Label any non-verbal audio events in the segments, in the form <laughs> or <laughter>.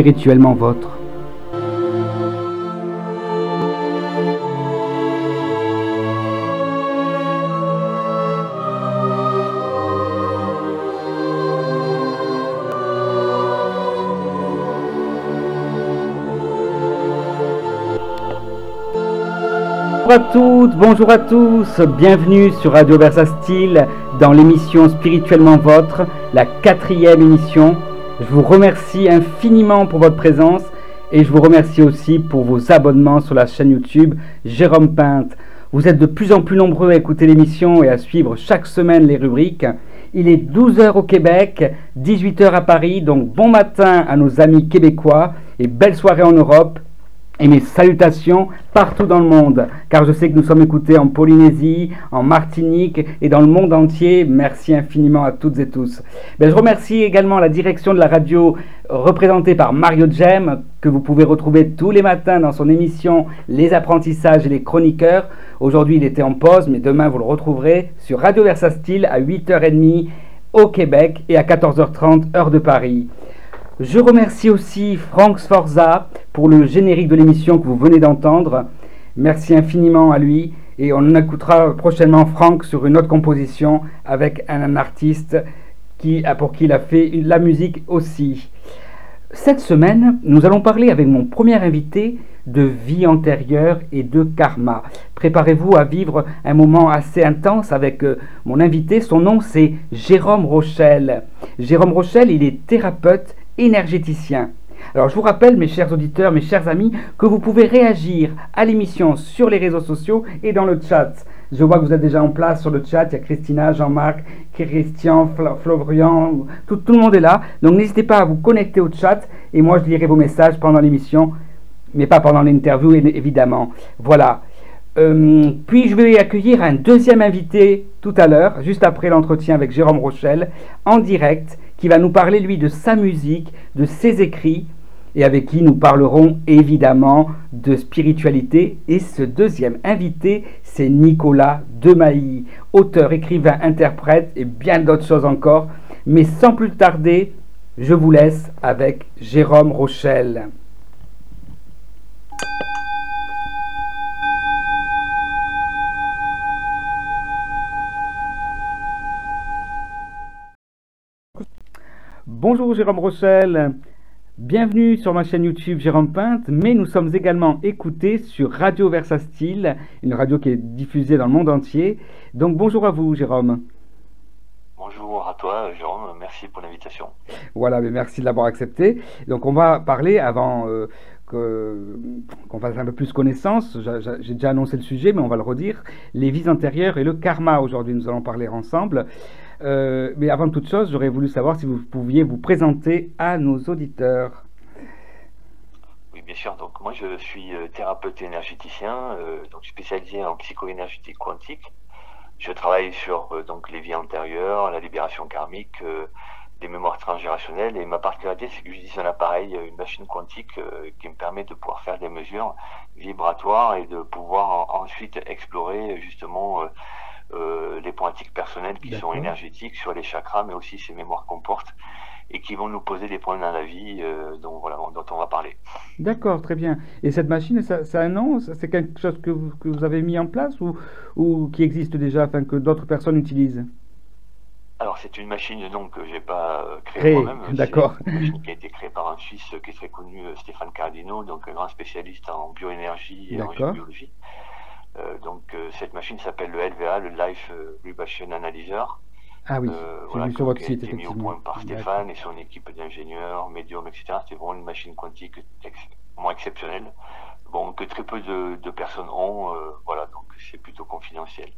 spirituellement vôtre. Bonjour à toutes, bonjour à tous, bienvenue sur Radio Versa Style dans l'émission Spirituellement Votre, la quatrième émission. Je vous remercie infiniment pour votre présence et je vous remercie aussi pour vos abonnements sur la chaîne YouTube Jérôme Pinte. Vous êtes de plus en plus nombreux à écouter l'émission et à suivre chaque semaine les rubriques. Il est 12h au Québec, 18h à Paris, donc bon matin à nos amis québécois et belle soirée en Europe et mes salutations partout dans le monde, car je sais que nous sommes écoutés en Polynésie, en Martinique et dans le monde entier. Merci infiniment à toutes et tous. Ben, je remercie également la direction de la radio représentée par Mario Jem, que vous pouvez retrouver tous les matins dans son émission Les apprentissages et les chroniqueurs. Aujourd'hui, il était en pause, mais demain, vous le retrouverez sur Radio Versa Style à 8h30 au Québec et à 14h30 heure de Paris. Je remercie aussi Franck Sforza pour le générique de l'émission que vous venez d'entendre. Merci infiniment à lui et on écoutera prochainement Franck sur une autre composition avec un, artiste qui, pour qui il a fait la musique aussi. Cette semaine, nous allons parler avec mon premier invité de vie antérieure et de karma. Préparez-vous à vivre un moment assez intense avec euh, mon invité. Son nom c'est Jérôme Rochelle. Jérôme Rochelle, il est thérapeute énergéticien. Alors je vous rappelle, mes chers auditeurs, mes chers amis, que vous pouvez réagir à l'émission sur les réseaux sociaux et dans le chat. Je vois que vous êtes déjà en place sur le chat. Il y a Christina, Jean-Marc, Christian, Florian, tout, tout, le monde est là. Donc n'hésitez pas à vous connecter au chat et moi je lirai vos messages pendant l'émission, mais pas pendant l'interview évidemment. Voilà. Euh, puis je vais accueillir un deuxième invité tout à l'heure, juste après l'entretien avec Jérôme Rochelle, en direct qui va nous parler, lui, de sa musique, de ses écrits, et avec qui nous parlerons évidemment de spiritualité. Et ce deuxième invité, c'est Nicolas Demailly, auteur, écrivain, interprète et bien d'autres choses encore. Mais sans plus tarder, je vous laisse avec Jérôme Rochelle. Bonjour Jérôme Rochelle, bienvenue sur ma chaîne YouTube Jérôme Pinte, mais nous sommes également écoutés sur Radio Versa Style, une radio qui est diffusée dans le monde entier. Donc bonjour à vous Jérôme. Bonjour à toi Jérôme, merci pour l'invitation. Voilà, mais merci de l'avoir accepté. Donc on va parler avant euh, qu'on fasse un peu plus connaissance. J'ai déjà annoncé le sujet, mais on va le redire. Les vies antérieures et le karma. Aujourd'hui, nous allons parler ensemble. Euh, mais avant toute chose, j'aurais voulu savoir si vous pouviez vous présenter à nos auditeurs. Oui, bien sûr. Donc, moi, je suis euh, thérapeute énergéticien, euh, donc spécialisé en psycho-énergétique quantique. Je travaille sur donc les vies antérieures, la libération karmique, les mémoires transgénérationnelles. Et ma particularité, c'est que j'utilise un appareil, une machine quantique qui me permet de pouvoir faire des mesures vibratoires et de pouvoir ensuite explorer justement euh, les pointiques personnelles qui sont énergétiques sur les chakras, mais aussi ces mémoires qu'on porte et qui vont nous poser des problèmes dans la vie euh, dont, voilà, dont on va parler. D'accord, très bien. Et cette machine, ça, ça a un nom? C'est quelque chose que vous, que vous, avez mis en place ou, ou qui existe déjà afin que d'autres personnes utilisent? Alors c'est une machine donc que j'ai pas euh, créée moi-même. D'accord. Une machine qui a été créée par un Suisse qui est très connu, Stéphane Cardino, donc un grand spécialiste en bioénergie et en biologie. Euh, donc euh, cette machine s'appelle le LVA, le Life euh, Vibration Analyzer. Ah oui, voilà, sur votre site, mis au point par Stéphane et son équipe d'ingénieurs, médiums, etc. C'est vraiment une machine quantique vraiment exceptionnelle bon, que très peu de, personnes ont. Euh, voilà, donc c'est plutôt confidentiel.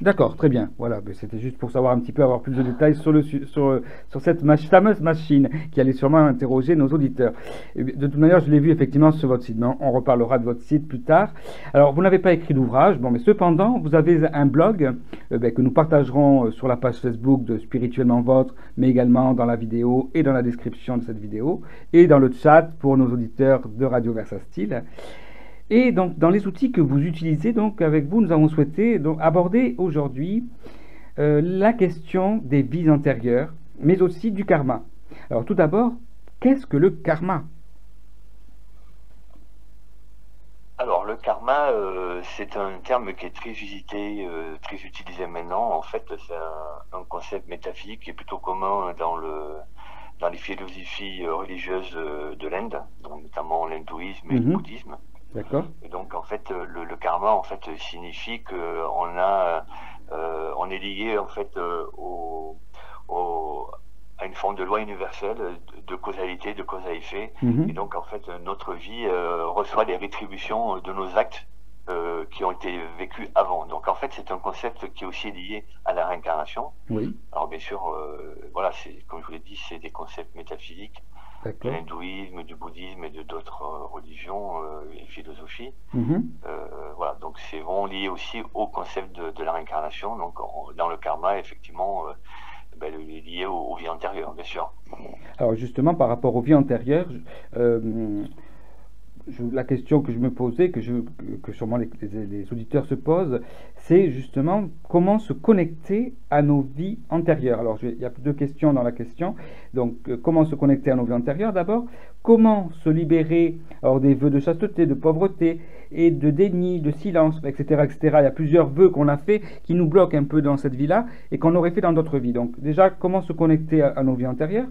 D'accord, très bien. Voilà, c'était juste pour savoir un petit peu, avoir plus de détails sur, cette fameuse machine qui allait sûrement interroger nos auditeurs. de toute manière, je l'ai vu effectivement sur votre site, on, reparlera de votre site plus tard. Alors, vous n'avez pas écrit d'ouvrage, bon, mais cependant, vous avez un blog euh, ben, que nous partagerons euh, sur la page Facebook de Spirituellement Votre, mais également dans la vidéo et dans la description de cette vidéo, et dans le chat pour nos auditeurs de Radio Versa Style. Et donc, dans les outils que vous utilisez, donc avec vous, nous avons souhaité donc, aborder aujourd'hui euh, la question des vies antérieures, mais aussi du karma. Alors, tout d'abord, qu'est-ce que le karma? Alors, le karma, euh, c'est un terme qui est très visité, euh, très utilisé maintenant. En fait, c'est un, concept métaphysique qui est plutôt commun dans les philosophies religieuses de l'Inde, notamment l'hindouisme et le mhm. bouddhisme. D'accord. Et donc, en fait, le, karma, en fait, signifie qu'on a, on est lié, en fait, au, au à une forme de loi universelle de, causalité, de cause à effet. Mhm. Et donc, en fait, notre vie euh, reçoit des rétributions de nos actes euh, qui ont été vécus avant. Donc, en fait, c'est un concept qui est aussi lié à la réincarnation. Oui. Alors, bien sûr, euh, voilà, c'est comme je vous l'ai dit, c'est des concepts métaphysiques de l'hindouisme, du bouddhisme et de d'autres religions et philosophies. Mhm. voilà, donc c'est vraiment lié aussi au concept de, la réincarnation. Donc, dans le karma, effectivement ben, lié aux, vies antérieures, bien sûr. Alors justement, par rapport aux vies antérieures, la question que je me posais, que, que sûrement les, auditeurs se posent, c'est justement comment se connecter à nos vies antérieures. Alors, il y a deux questions dans la question. Donc, euh, comment se connecter à nos vies antérieures d'abord? Comment se libérer alors, des vœux de chasteté, de pauvreté et de déni, de silence, etc. etc. Il y a plusieurs vœux qu'on a fait qui nous bloquent un peu dans cette vie-là et qu'on aurait fait dans d'autres vies. Donc, déjà, comment se connecter à nos vies antérieures?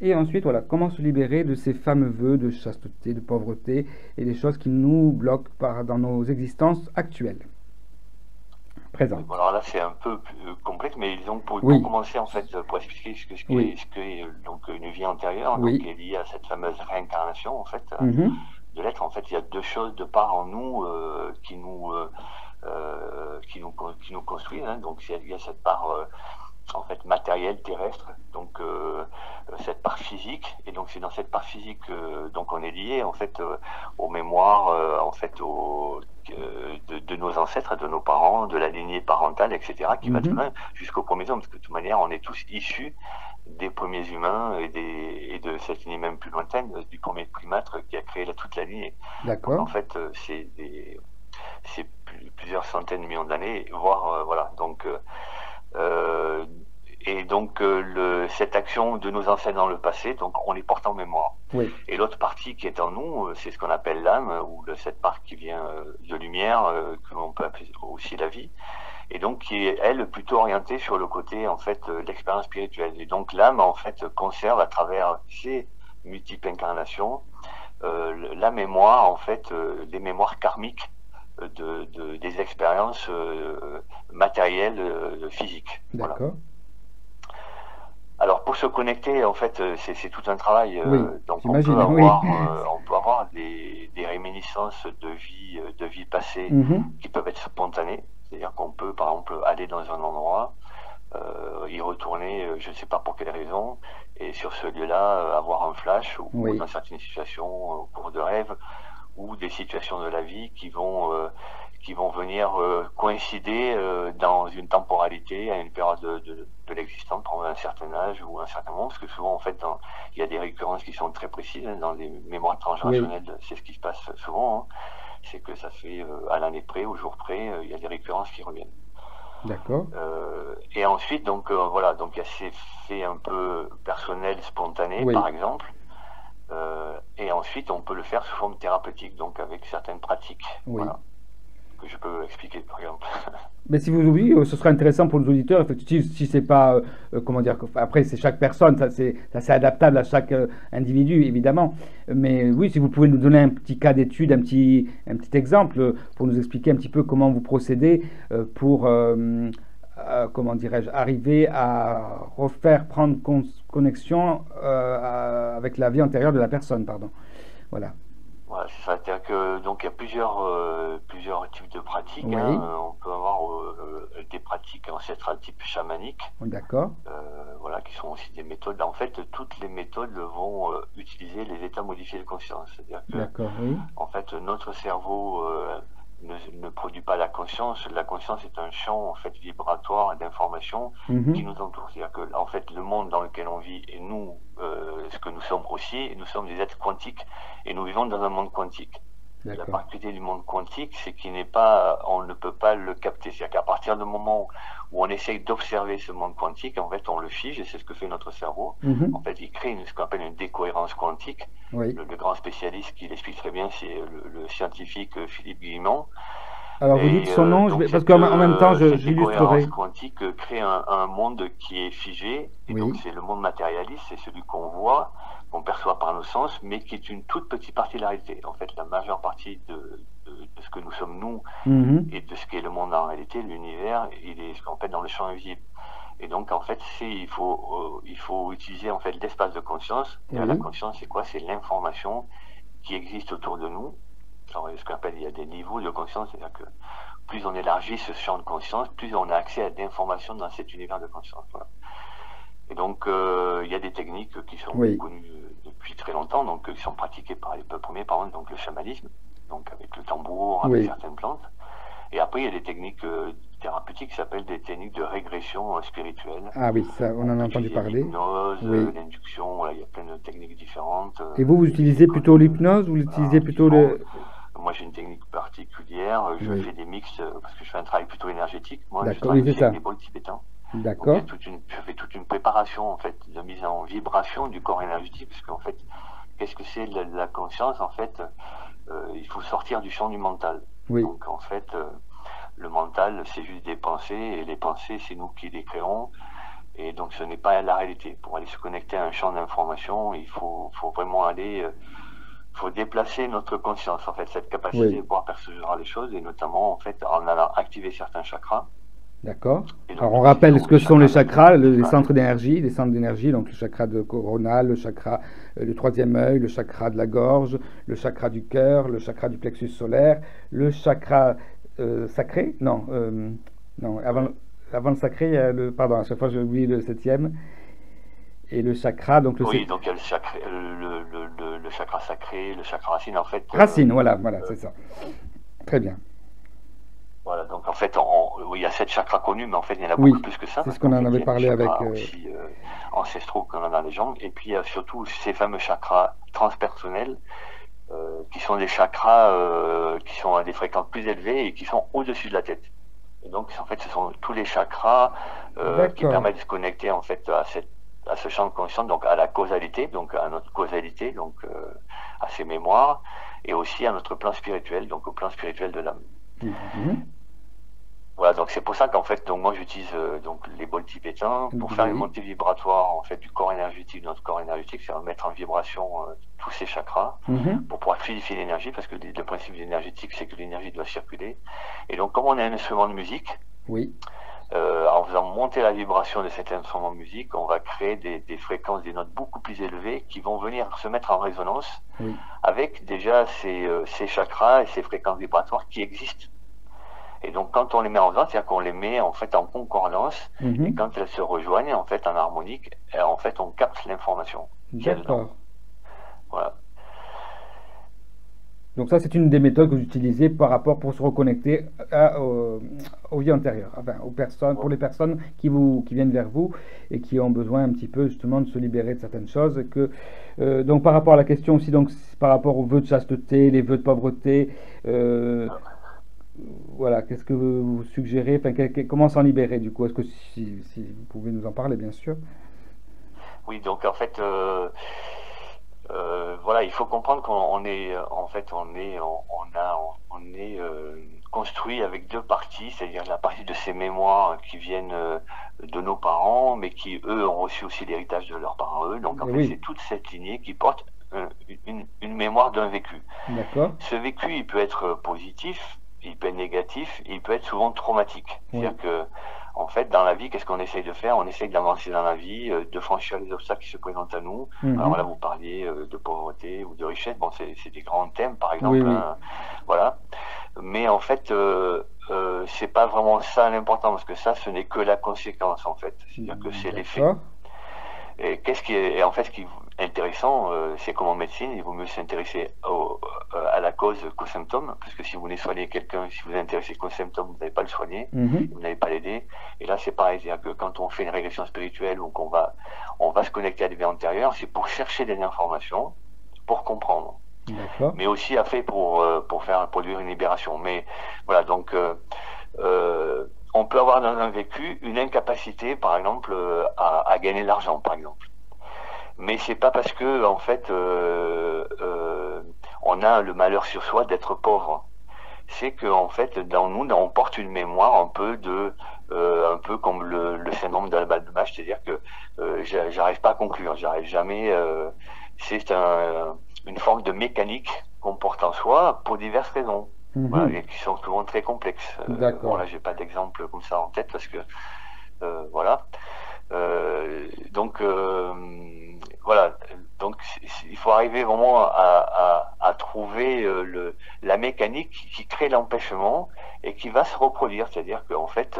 Et ensuite, voilà, comment se libérer de ces fameux vœux de chasteté, de pauvreté et des choses qui nous bloquent par, dans nos existences actuelles. Présent. alors là, c'est un peu plus euh, complexe, mais disons, pour, pour, commencer, en fait, pour expliquer ce que, ce est, ce que est donc, une vie antérieure, donc, qui est liée à cette fameuse réincarnation, en fait, euh, mhm. de l'être. En fait, il y a deux choses de part en nous euh, qui nous. qui nous qui nous construisent hein. donc il y a cette part en fait matériel terrestre donc euh, cette part physique. Et donc c'est dans cette part physique euh, donc on est lié en fait euh, aux mémoires en fait au, de, nos ancêtres de nos parents de la lignée parentale etc qui va mhm. jusqu'au premier homme. Parce que de toute manière on est tous issus des premiers humains et, des, et de cette lignée même plus lointaine du premier primate qui a créé toute la lignée. D'accord. En fait c'est c'est plusieurs centaines de millions d'années voire voilà. Donc euh, et donc euh, le, cette action de nos ancêtres dans le passé, donc on les porte en mémoire. Oui. Et l'autre partie qui est en nous, euh, c'est ce qu'on appelle l'âme, ou cette part qui vient de lumière, que l'on peut appeler aussi la vie, et donc qui est elle plutôt orientée sur le côté en fait l'expérience spirituelle. Et donc l'âme en fait conserve à travers ses multiples incarnations euh, la mémoire en fait, les mémoires karmiques de, des expériences euh, matérielles euh, physiques. D'accord. Alors pour se connecter, en fait, euh, c'est tout un travail. donc on peut avoir, <laughs> on peut avoir des, des, réminiscences de vie, de vie passée mhm. qui peuvent être spontanées. C'est-à-dire qu'on peut, par exemple, aller dans un endroit, y retourner, je ne sais pas pour quelle raison, et sur ce lieu-là, avoir un flash ou, dans certaines situations, au cours de rêve, ou des situations de la vie qui vont euh, qui vont venir euh, coïncider euh, dans une temporalité à une période de, de, de l'existence, pendant un certain âge ou un certain moment, parce que souvent en fait il y a des récurrences qui sont très précises hein, dans les mémoires transgénérationnelles, c'est ce qui se passe souvent, hein. c'est que ça fait à l'année près, au jour près, il y a des récurrences qui reviennent. D'accord. et ensuite donc voilà donc il y a ces faits un peu personnels, spontanés par exemple. Euh, et ensuite, on peut le faire sous forme thérapeutique, donc avec certaines pratiques. Voilà, que je peux expliquer, par exemple. <laughs> Mais si vous oubliez, ce sera intéressant pour nos auditeurs. Si, si c'est pas, euh, euh, comment dire, après c'est chaque personne, ça c'est, ça adaptable à chaque individu évidemment. Mais oui, si vous pouvez nous donner un petit cas d'étude, un petit, un petit exemple pour nous expliquer un petit peu comment vous procédez pour euh, comment dirais-je, arriver à refaire prendre connexion euh, avec la vie antérieure de la personne, pardon. Voilà. Voilà, c'est ça. C'est-à-dire que donc il y a plusieurs euh, plusieurs types de pratiques. Hein. On peut avoir des pratiques ancestrales type chamanique. D'accord. voilà, qui sont aussi des méthodes. En fait, toutes les méthodes vont utiliser les états modifiés de conscience. C'est-à-dire que, oui. en fait, notre cerveau ne, ne, produit pas la conscience. La conscience est un champ en fait vibratoire d'information mhm. qui nous entoure. C'est-à-dire que en fait le monde dans lequel on vit et nous, euh, ce que nous sommes aussi, nous sommes des êtres quantiques et nous vivons dans un monde quantique. La particularité du monde quantique, c'est qu'il n'est pas, on ne peut pas le capter. C'est-à-dire qu'à partir du moment où on essaye d'observer ce monde quantique, en fait, on le fige, et c'est ce que fait notre cerveau. Mhm. En fait, il crée une, ce qu'on appelle une décohérence quantique. Le, grand spécialiste qui l'explique très bien, c'est le, scientifique Philippe Guillemont. Alors vous dites son nom, euh, parce qu'en même temps, je j'illustrerai. quantique crée un, monde qui est figé, et donc c'est le monde matérialiste, c'est celui qu'on voit, qu'on perçoit par nos sens, mais qui est une toute petite partie de la réalité. En fait, la majeure partie de, ce que nous sommes nous mhm. et de ce qu'est le monde en réalité, l'univers, il est ce qu'on appelle dans le champ invisible. Et donc, en fait, il faut, euh, il faut utiliser en fait l'espace de conscience. La conscience, c'est quoi? C'est l'information qui existe autour de nous. Ce qu'on appelle, il y a des niveaux de conscience, c'est-à-dire que plus on élargit ce champ de conscience, plus on a accès à des informations dans cet univers de conscience. Et donc, euh, il y a des techniques qui sont connues euh, depuis très longtemps, donc qui sont pratiquées par les peuples premiers, par exemple, donc le chamanisme, donc avec le tambour, avec certaines plantes. Et après, il y a des techniques euh, thérapeutiques qui s'appellent des techniques de régression spirituelle. Ah oui, ça, on en a entendu parler. L'hypnose, l'induction, il y a plein de techniques différentes. Et vous, vous utilisez plutôt l'hypnose ou vous utilisez ah, plutôt le... Moi, j'ai une technique particulière. Je fais des mix parce que je fais un travail plutôt énergétique. Moi, je travaille avec des bols tibétains. D'accord. Je fais toute une préparation en fait de mise en vibration du corps énergétique, parce qu'en fait, qu'est-ce que c'est la, conscience? En fait, euh, il faut sortir du champ du mental. Oui. Donc en fait, euh, le mental, c'est juste des pensées, et les pensées, c'est nous qui les créons. Et donc ce n'est pas la réalité. Pour aller se connecter à un champ d'information, il faut, faut vraiment aller, euh, faut déplacer notre conscience en fait, cette capacité de pouvoir percevoir les choses, et notamment en fait en allant activer certains chakras. D'accord. Alors on rappelle ce que sont les chakras, les centres d'énergie, les centres d'énergie, donc le chakra de corona, le chakra euh, du troisième œil, le chakra de la gorge, le chakra du cœur, le chakra du plexus solaire, le chakra euh, sacré, non, euh, non, avant, avant le sacré, le, pardon, à chaque fois j'ai oublié le septième, et le chakra, donc le Oui, donc il y a le, chakra, le, le, chakra sacré, le chakra racine, en fait. Racine, voilà, voilà, c'est ça. Très bien. Voilà, donc en fait, il y a sept chakras connus, mais en fait, il y en a beaucoup plus que ça. C'est ce qu'on en avait parlé avec. Euh... Aussi, euh, ancestraux qu'on a dans les jambes. Et puis, il y a surtout ces fameux chakras transpersonnels, euh, qui sont des chakras euh, qui sont à des fréquences plus élevées et qui sont au-dessus de la tête. Et donc, en fait, ce sont tous les chakras euh, qui permettent de se connecter en fait à, cette, à ce champ de conscience, donc à la causalité, donc à notre causalité, donc à ces mémoires, et aussi à notre plan spirituel, donc au plan spirituel de l'âme. Mhm. Voilà, donc c'est pour ça qu'en fait, donc moi j'utilise euh, donc les bols tibétains pour faire une montée vibratoire en fait du corps énergétique, de notre corps énergétique, c'est mettre en vibration euh, tous ces chakras mhm. pour pouvoir fluidifier l'énergie, parce que le principe énergétique c'est que l'énergie doit circuler. Et donc comme on est un instrument de musique, oui. Euh, en faisant monter la vibration de cet instrument de musique, on va créer des, fréquences, des notes beaucoup plus élevées qui vont venir se mettre en résonance avec déjà ces, ces chakras et ces fréquences vibratoires qui existent et donc, quand on les met en résonance, c'est-à-dire qu'on les met en fait en concordance, mhm. et quand elles se rejoignent en fait en harmonique, euh, en fait, on capte l'information. D'accord. Voilà. Donc ça, c'est une des méthodes que vous utilisez par rapport pour se reconnecter à, aux vies antérieures, enfin, aux personnes, pour les personnes qui, vous, qui viennent vers vous et qui ont besoin un petit peu justement de se libérer de certaines choses. Euh, donc par rapport à la question aussi, donc par rapport aux vœux de chasteté, les vœux de pauvreté, euh, voilà, qu'est-ce que vous suggérez Comment s'en libérer du coup? Est-ce que si, vous pouvez nous en parler, bien sûr? Oui, donc en fait, euh, euh, voilà, il faut comprendre qu'on est, en fait, on est, on, a, on est euh, construit avec deux parties, c'est-à-dire la partie de ces mémoires qui viennent de nos parents, mais qui eux ont reçu aussi l'héritage de leurs parents eux. Donc en fait, c'est toute cette lignée qui porte une, une, mémoire d'un vécu. Ce vécu, il peut être positif, il peut être négatif, il peut être souvent traumatique. C'est-à-dire que, en fait, dans la vie, qu'est-ce qu'on essaye de faire? On essaye d'avancer dans la vie, euh, de franchir les obstacles qui se présentent à nous. Mhm. Alors là, vous parliez euh, de pauvreté ou de richesse. Bon, c'est des grands thèmes, par exemple. Hein. voilà. Mais en fait, euh, euh, c'est pas vraiment ça l'important, parce que ça, ce n'est que la conséquence, en fait. C'est-à-dire que c'est l'effet. Et qu'est-ce qui est, en fait, ce qui intéressant, euh, c'est comme en médecine, il vaut mieux s'intéresser euh, à la cause qu'au symptôme, parce que si vous voulez soigner quelqu'un, si vous vous intéressez qu'au symptôme, vous n'allez pas le soigner, mhm. vous n'allez pas l'aider. Et là, c'est pareil, c'est-à-dire que quand on fait une régression spirituelle ou qu'on va, on va se connecter à des vies antérieures, c'est pour chercher des informations, pour comprendre. mais aussi a fait pour, euh, pour faire produire une libération. Mais voilà, donc euh, on peut avoir dans un vécu une incapacité, par exemple, à, à gagner de l'argent, par exemple. Mais c'est pas parce que en fait on a le malheur sur soi d'être pauvre c'est qu'en fait, dans nous, on porte une mémoire un peu de, euh, un peu comme le, le syndrome de la balle de match, c'est-à-dire que euh, j'arrive pas à conclure, j'arrive jamais. Euh, c'est un, une forme de mécanique qu'on porte en soi pour diverses raisons, mhm. voilà, et qui sont souvent très complexes. Euh, D'accord. Bon, j'ai pas d'exemple comme ça en tête parce que euh, voilà. Donc voilà, donc il faut arriver vraiment à trouver euh, le, la mécanique qui crée l'empêchement et qui va se reproduire. C'est-à-dire qu'en fait,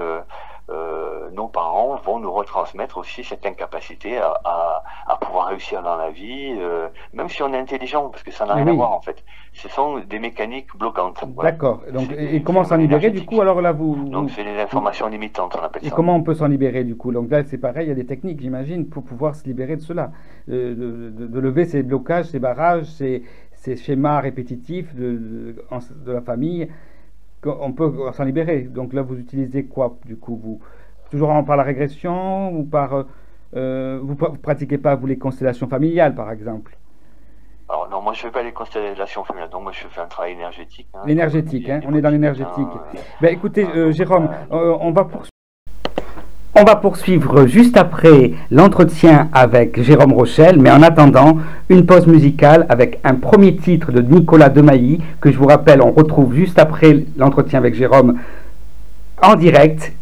euh, euh, nos parents vont nous retransmettre aussi cette incapacité à, à, à pouvoir réussir dans la vie, euh, même si on est intelligent, parce que ça n'a rien à voir en fait. Ce sont des mécaniques bloquantes. D'accord. Donc, et, comment s'en libérer du coup Alors là, vous. Donc, c'est des informations limitantes, on appelle et ça. Et comment on peut s'en libérer du coup? Donc là, c'est pareil, il y a des techniques, j'imagine, pour pouvoir se libérer de cela, de, de, de, lever ces blocages, ces barrages, ces, ces schémas répétitifs de, de la famille on peut s'en libérer. Donc là, vous utilisez quoi du coup vous? Toujours par la régression ou par. Euh, euh vous ne pratiquez pas, vous, les constellations familiales, par exemple? Alors non, moi je fais pas les constellations familiales, donc moi je fais un travail énergétique. Hein, l'énergétique, hein, on est dans l'énergétique. Hein, ben, écoutez, euh, Jérôme, euh, on va poursuivre. On va poursuivre juste après l'entretien avec Jérôme Rochelle, mais en attendant, une pause musicale avec un premier titre de Nicolas Demailly, que je vous rappelle, on retrouve juste après l'entretien avec Jérôme en direct.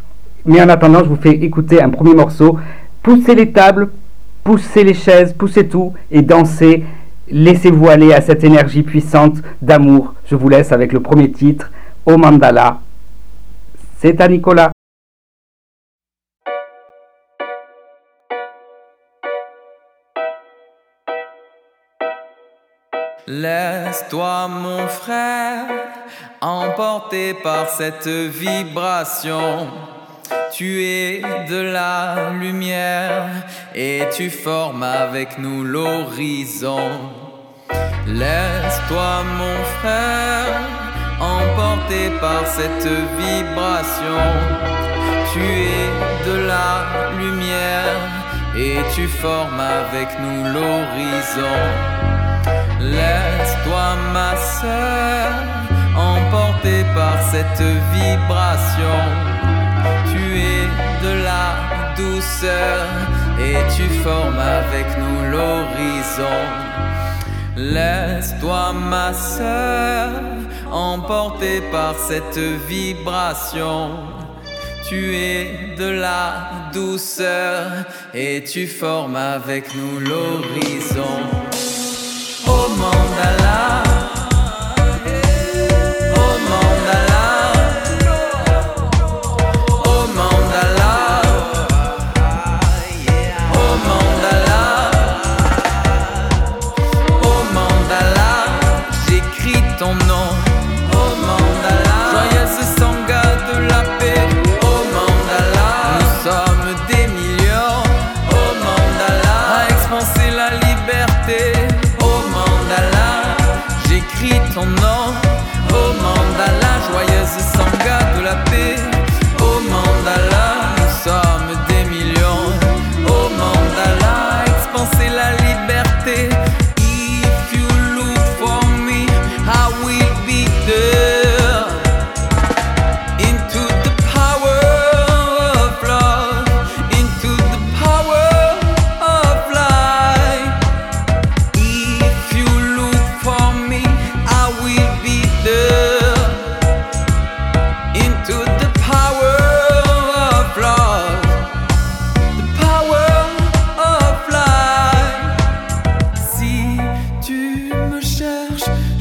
Mais en attendant, je vous fais écouter un premier morceau. Poussez les tables, poussez les chaises, poussez tout et dansez. Laissez-vous aller à cette énergie puissante d'amour. Je vous laisse avec le premier titre, Au Mandala. C'est à Nicolas. Laisse-toi, mon frère, emporter par cette vibration. Tu es de la lumière et tu formes avec nous l'horizon. Laisse-toi, mon frère, emporter par cette vibration. Tu es de la lumière et tu formes avec nous l'horizon. Laisse-toi ma sœur emporter par cette vibration. Tu es de la douceur et tu formes avec nous l'horizon. Laisse-toi ma sœur emporter par cette vibration. Tu es de la douceur et tu formes avec nous l'horizon. Oh mandala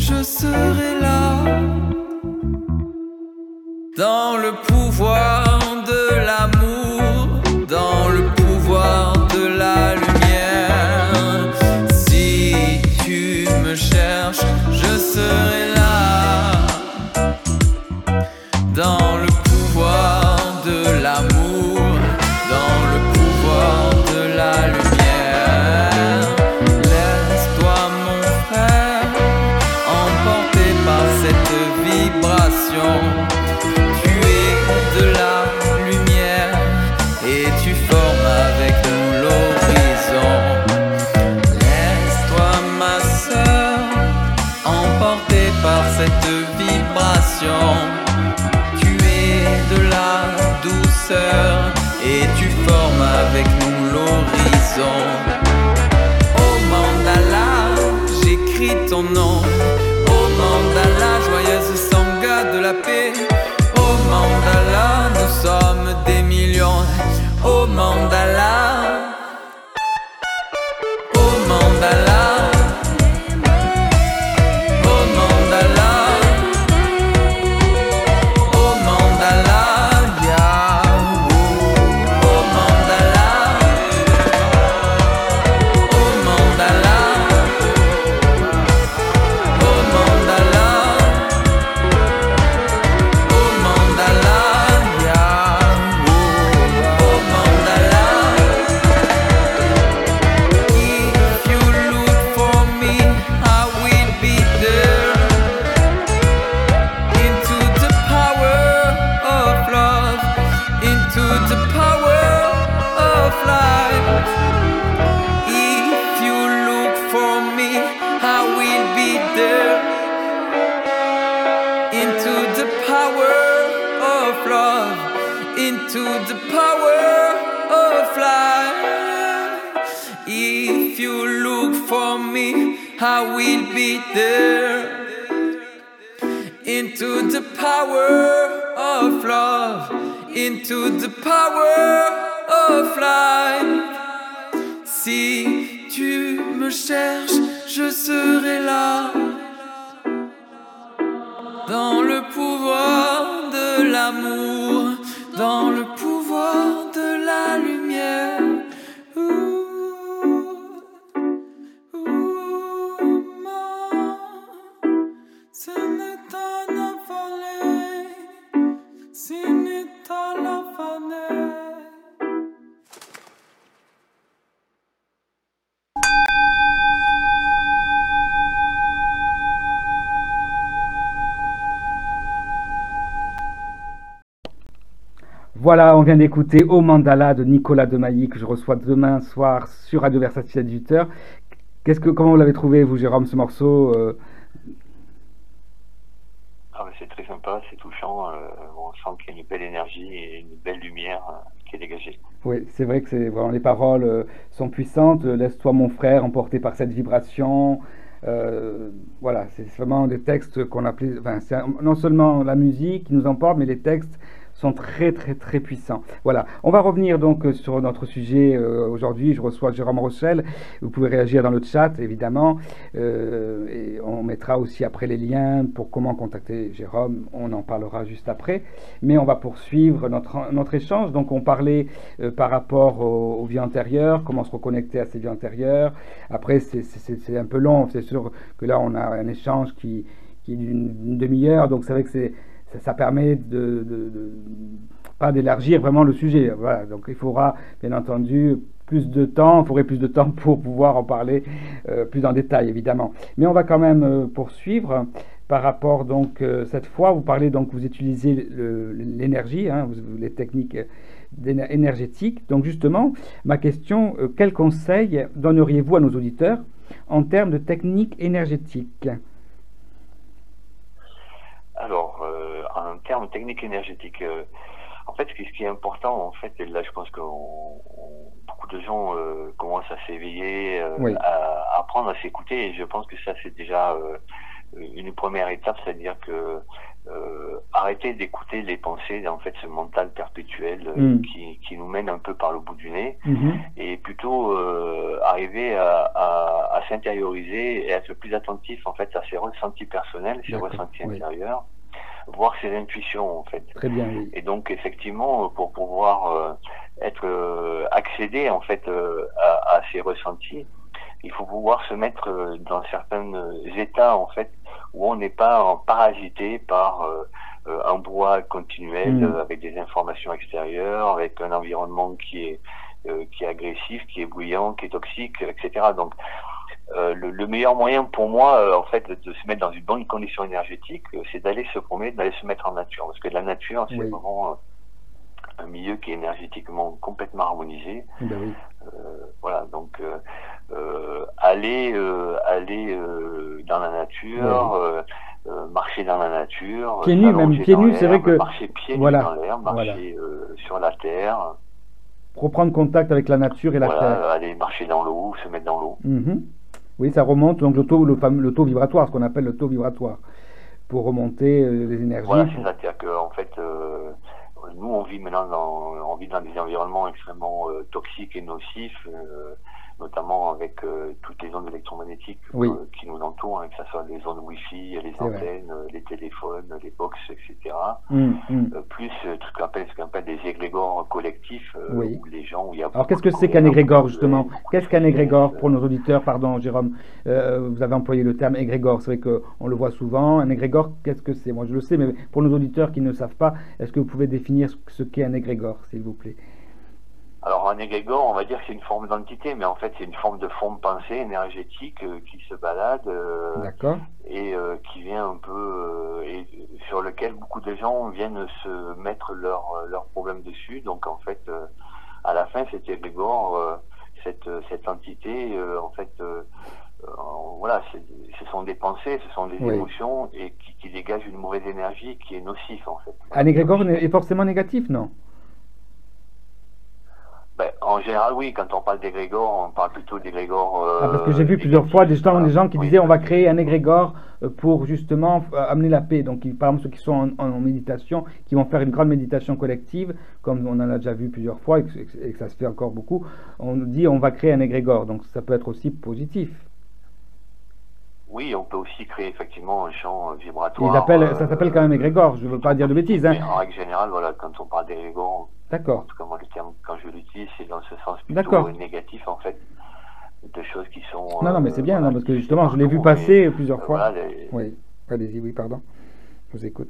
je serai là dans le pouvoir. Voilà, on vient d'écouter Au Mandala de Nicolas Demailly que je reçois demain soir sur Radio Versatile à 18h. Qu'est-ce que, comment vous l'avez trouvé, vous, Jérôme, ce morceau euh? Ah, C'est très sympa, c'est touchant. Euh, on sent qu'il y a une belle énergie et une belle lumière euh, qui est dégagée. Oui, c'est vrai que c'est, vraiment, les paroles sont puissantes. Laisse-toi, mon frère, emporté par cette vibration. voilà, c'est vraiment des textes qu'on appelait. Enfin, c'est non seulement la musique qui nous emporte, mais les textes sont très très très puissants. Voilà, on va revenir donc euh, sur notre sujet euh, aujourd'hui. Je reçois Jérôme Rochelle. Vous pouvez réagir dans le chat évidemment. Euh, et on mettra aussi après les liens pour comment contacter Jérôme. On en parlera juste après. Mais on va poursuivre notre, notre échange. Donc on parlait par rapport aux, vies antérieures, comment se reconnecter à ces vies antérieures. Après c'est un peu long. C'est sûr que là on a un échange qui, qui est d'une demi-heure. Donc c'est vrai que c'est ça, permet de, pas d'élargir vraiment le sujet. Voilà, donc il faudra bien entendu plus de temps, il faudrait plus de temps pour pouvoir en parler euh, plus en détail évidemment. Mais on va quand même euh, poursuivre par rapport donc euh, cette fois vous parlez donc vous utilisez l'énergie, hein, les techniques énergétiques. Donc justement ma question quel conseil donneriez-vous à nos auditeurs en termes de techniques énergétiques? Alors termes techniques énergétiques, euh, en fait, ce qui, est important, en fait, et là, je pense que beaucoup de gens euh, commencent à s'éveiller, euh, à, apprendre à s'écouter, et je pense que ça, c'est déjà une première étape, c'est-à-dire que arrêter d'écouter les pensées, en fait, ce mental perpétuel mm. qui, nous mène un peu par le bout du nez, mm-hmm. et plutôt arriver à, s'intérioriser et être plus attentif, en fait, à ses ressentis personnels, ses ressentis intérieurs voir ses intuitions en fait. Très bien. Et donc effectivement, pour pouvoir euh, être euh, accéder en fait euh, à, à, ces ressentis, il faut pouvoir se mettre dans certains états en fait où on n'est pas parasité par un bois continuel mm. avec des informations extérieures, avec un environnement qui est qui est agressif, qui est bouillant, qui est toxique, etc. Donc euh, le, meilleur moyen pour moi, euh, en fait, de, se mettre dans une bonne condition énergétique, euh, c'est d'aller se promener, d'aller se mettre en nature. Parce que la nature, c'est vraiment un milieu qui est énergétiquement complètement harmonisé. Ben voilà, donc aller, aller dans la nature. marcher dans la nature, pieds nus, même pieds nus, c'est vrai que marcher pieds nus dans l'air, marcher sur la terre, reprendre contact avec la nature et la voilà, terre. aller marcher dans l'eau, se mettre dans l'eau. Mhm. Oui, ça remonte donc le taux, le, fameux- le taux vibratoire, ce qu'on appelle le taux vibratoire, pour remonter euh, les énergies. Voilà, c'est ça. C'est-à-dire qu'en fait, euh, nous, on vit maintenant dans, on vit dans des environnements extrêmement euh, toxiques et nocifs, euh, notamment avec euh, toutes les ondes électromagnétiques Oui. euh, qui nous entourent, hein, que ce soit les ondes Wi-Fi, les antennes, euh, les téléphones, les box, etc. Hum, hum. Euh, plus euh, ce qu'on appelle, ce qu'on appelle des égrégores collectifs, Oui. où les gens, où il y a Alors qu'est-ce que c'est qu'un égrégore justement Qu'est-ce qu'un égrégore pour nos auditeurs Pardon Jérôme, Euh, vous avez employé le terme égrégore, c'est vrai qu'on le voit souvent. Un égrégore, qu'est-ce que c'est? Moi je le sais, mais pour nos auditeurs qui ne savent pas, est-ce que vous pouvez définir ce qu'est un égrégore, s'il vous plaît? Alors un égrégore, on va dire que c'est une forme d'entité, mais en fait c'est une forme de fond de pensée énergétique euh, qui se balade euh, et euh, qui vient un peu et sur lequel beaucoup de gens viennent se mettre leurs leurs problèmes dessus. Donc en fait, à la fin, cet égrégore, euh, cette cette entité, en fait, voilà, ce sont des pensées, ce sont des Oui. émotions et qui, qui dégagent une mauvaise énergie qui est nocive en fait. Un égrégore est forcément négatif, non? Ben, en général, oui, quand on parle d'égrégore, on parle plutôt d'égrégore. euh, Ah, Parce que j'ai vu plusieurs fois des gens, des gens qui Oui. disaient on va créer un égrégore euh, pour justement euh, amener la paix. Donc, par exemple, ceux qui sont en, en méditation, qui vont faire une grande méditation collective, comme on en a déjà vu plusieurs fois et que, et que ça se fait encore beaucoup, on dit on va créer un égrégore. Donc, ça peut être aussi positif. Oui, on peut aussi créer effectivement un champ euh, vibratoire. Ils appellent, euh, ça s'appelle quand même égrégore. Je ne veux pas dire de bêtises. Mais Hein. en règle générale, voilà, quand on parle d'égrégore, en D'accord. tout cas moi le terme quand je l'utilise, c'est dans ce sens plutôt négatif en fait, de choses qui sont. Non, non, mais euh, c'est bien, voilà, non, parce que justement, je l'ai vu passer plusieurs euh, fois. voilà, les- Oui, allez-y, oui, pardon. Je vous écoute.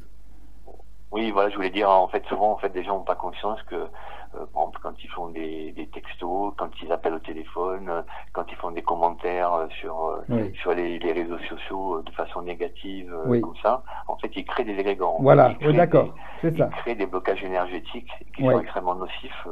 Oui, voilà, je voulais dire, en fait, souvent, en fait, les gens n'ont pas conscience que, euh, par exemple, quand ils font des, des textos, quand ils appellent au téléphone, euh, quand ils font des commentaires euh, sur, euh, Oui. sur les, les réseaux sociaux euh, de façon négative, euh, Oui. comme ça, en fait, ils créent des égrégores. En Voilà, oui, d'accord, des- c'est ça. Ils créent des blocages énergétiques qui sont extrêmement nocifs, euh,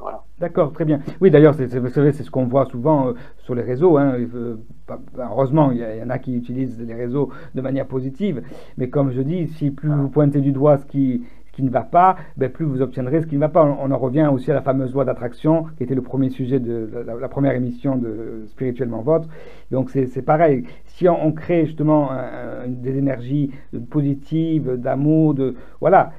voilà. D'accord, très bien. Oui, d'ailleurs, c'est ce qu'on voit souvent euh, sur les réseaux. hein. Euh, pas- heureusement, il y, en a qui utilisent les réseaux de manière positive. Mais comme je dis, si plus vous pointez du doigt ce qui, qui ne va pas, ben, plus vous obtiendrez ce qui ne va pas. On, en revient aussi à la fameuse loi d'attraction, qui était le premier sujet de la, première émission de Spirituellement Votre. Donc c'est pareil. Si on, crée justement des énergies positives, d'amour, de voilà,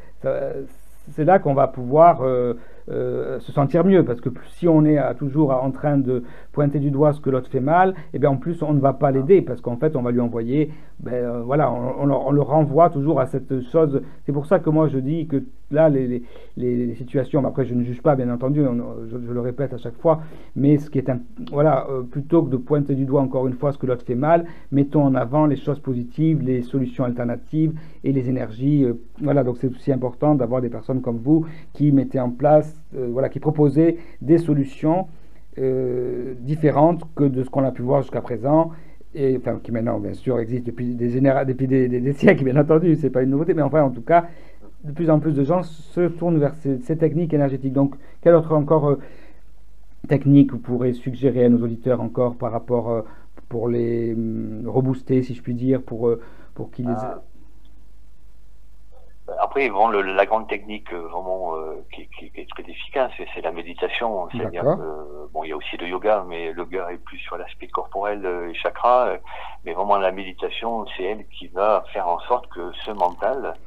c'est là qu'on va pouvoir euh, euh, se sentir mieux parce que si on est toujours en train de pointer du doigt ce que l'autre fait mal, et bien en plus on ne va pas l'aider parce qu'en fait on va lui envoyer, ben, euh, voilà, on, le- renvoie toujours à cette chose. C'est pour ça que moi je dis que là les, les, situations, après je ne juge pas bien entendu, je, le répète à chaque fois, mais ce qui est un, voilà, euh, plutôt que de pointer du doigt encore une fois ce que l'autre fait mal, mettons en avant les choses positives, les solutions alternatives et les énergies. voilà, donc c'est aussi important d'avoir des personnes comme vous qui mettaient en place, euh, voilà, qui proposaient des solutions euh, différentes que de ce qu'on a pu voir jusqu'à présent. Et, enfin, qui maintenant, bien sûr, existent depuis des, depuis des, <laughs> siècles, bien entendu, c'est pas une nouveauté, mais enfin, en tout cas, de plus en plus de gens se tournent vers ces, techniques énergétiques. Donc, quelle autre encore euh, technique vous pourrez suggérer à nos auditeurs encore par rapport, pour les hum, rebooster, si je puis dire, pour, pour qu'ils... Ah. Après, bon, le- la grande technique euh, vraiment euh, qui, qui- qui est très efficace, c'est- la méditation. C'est-à-dire que bon, il y a aussi le yoga, mais le yoga est plus sur l'aspect corporel euh, et chakra. Mais vraiment, la méditation, c'est elle qui va faire en sorte que ce mental,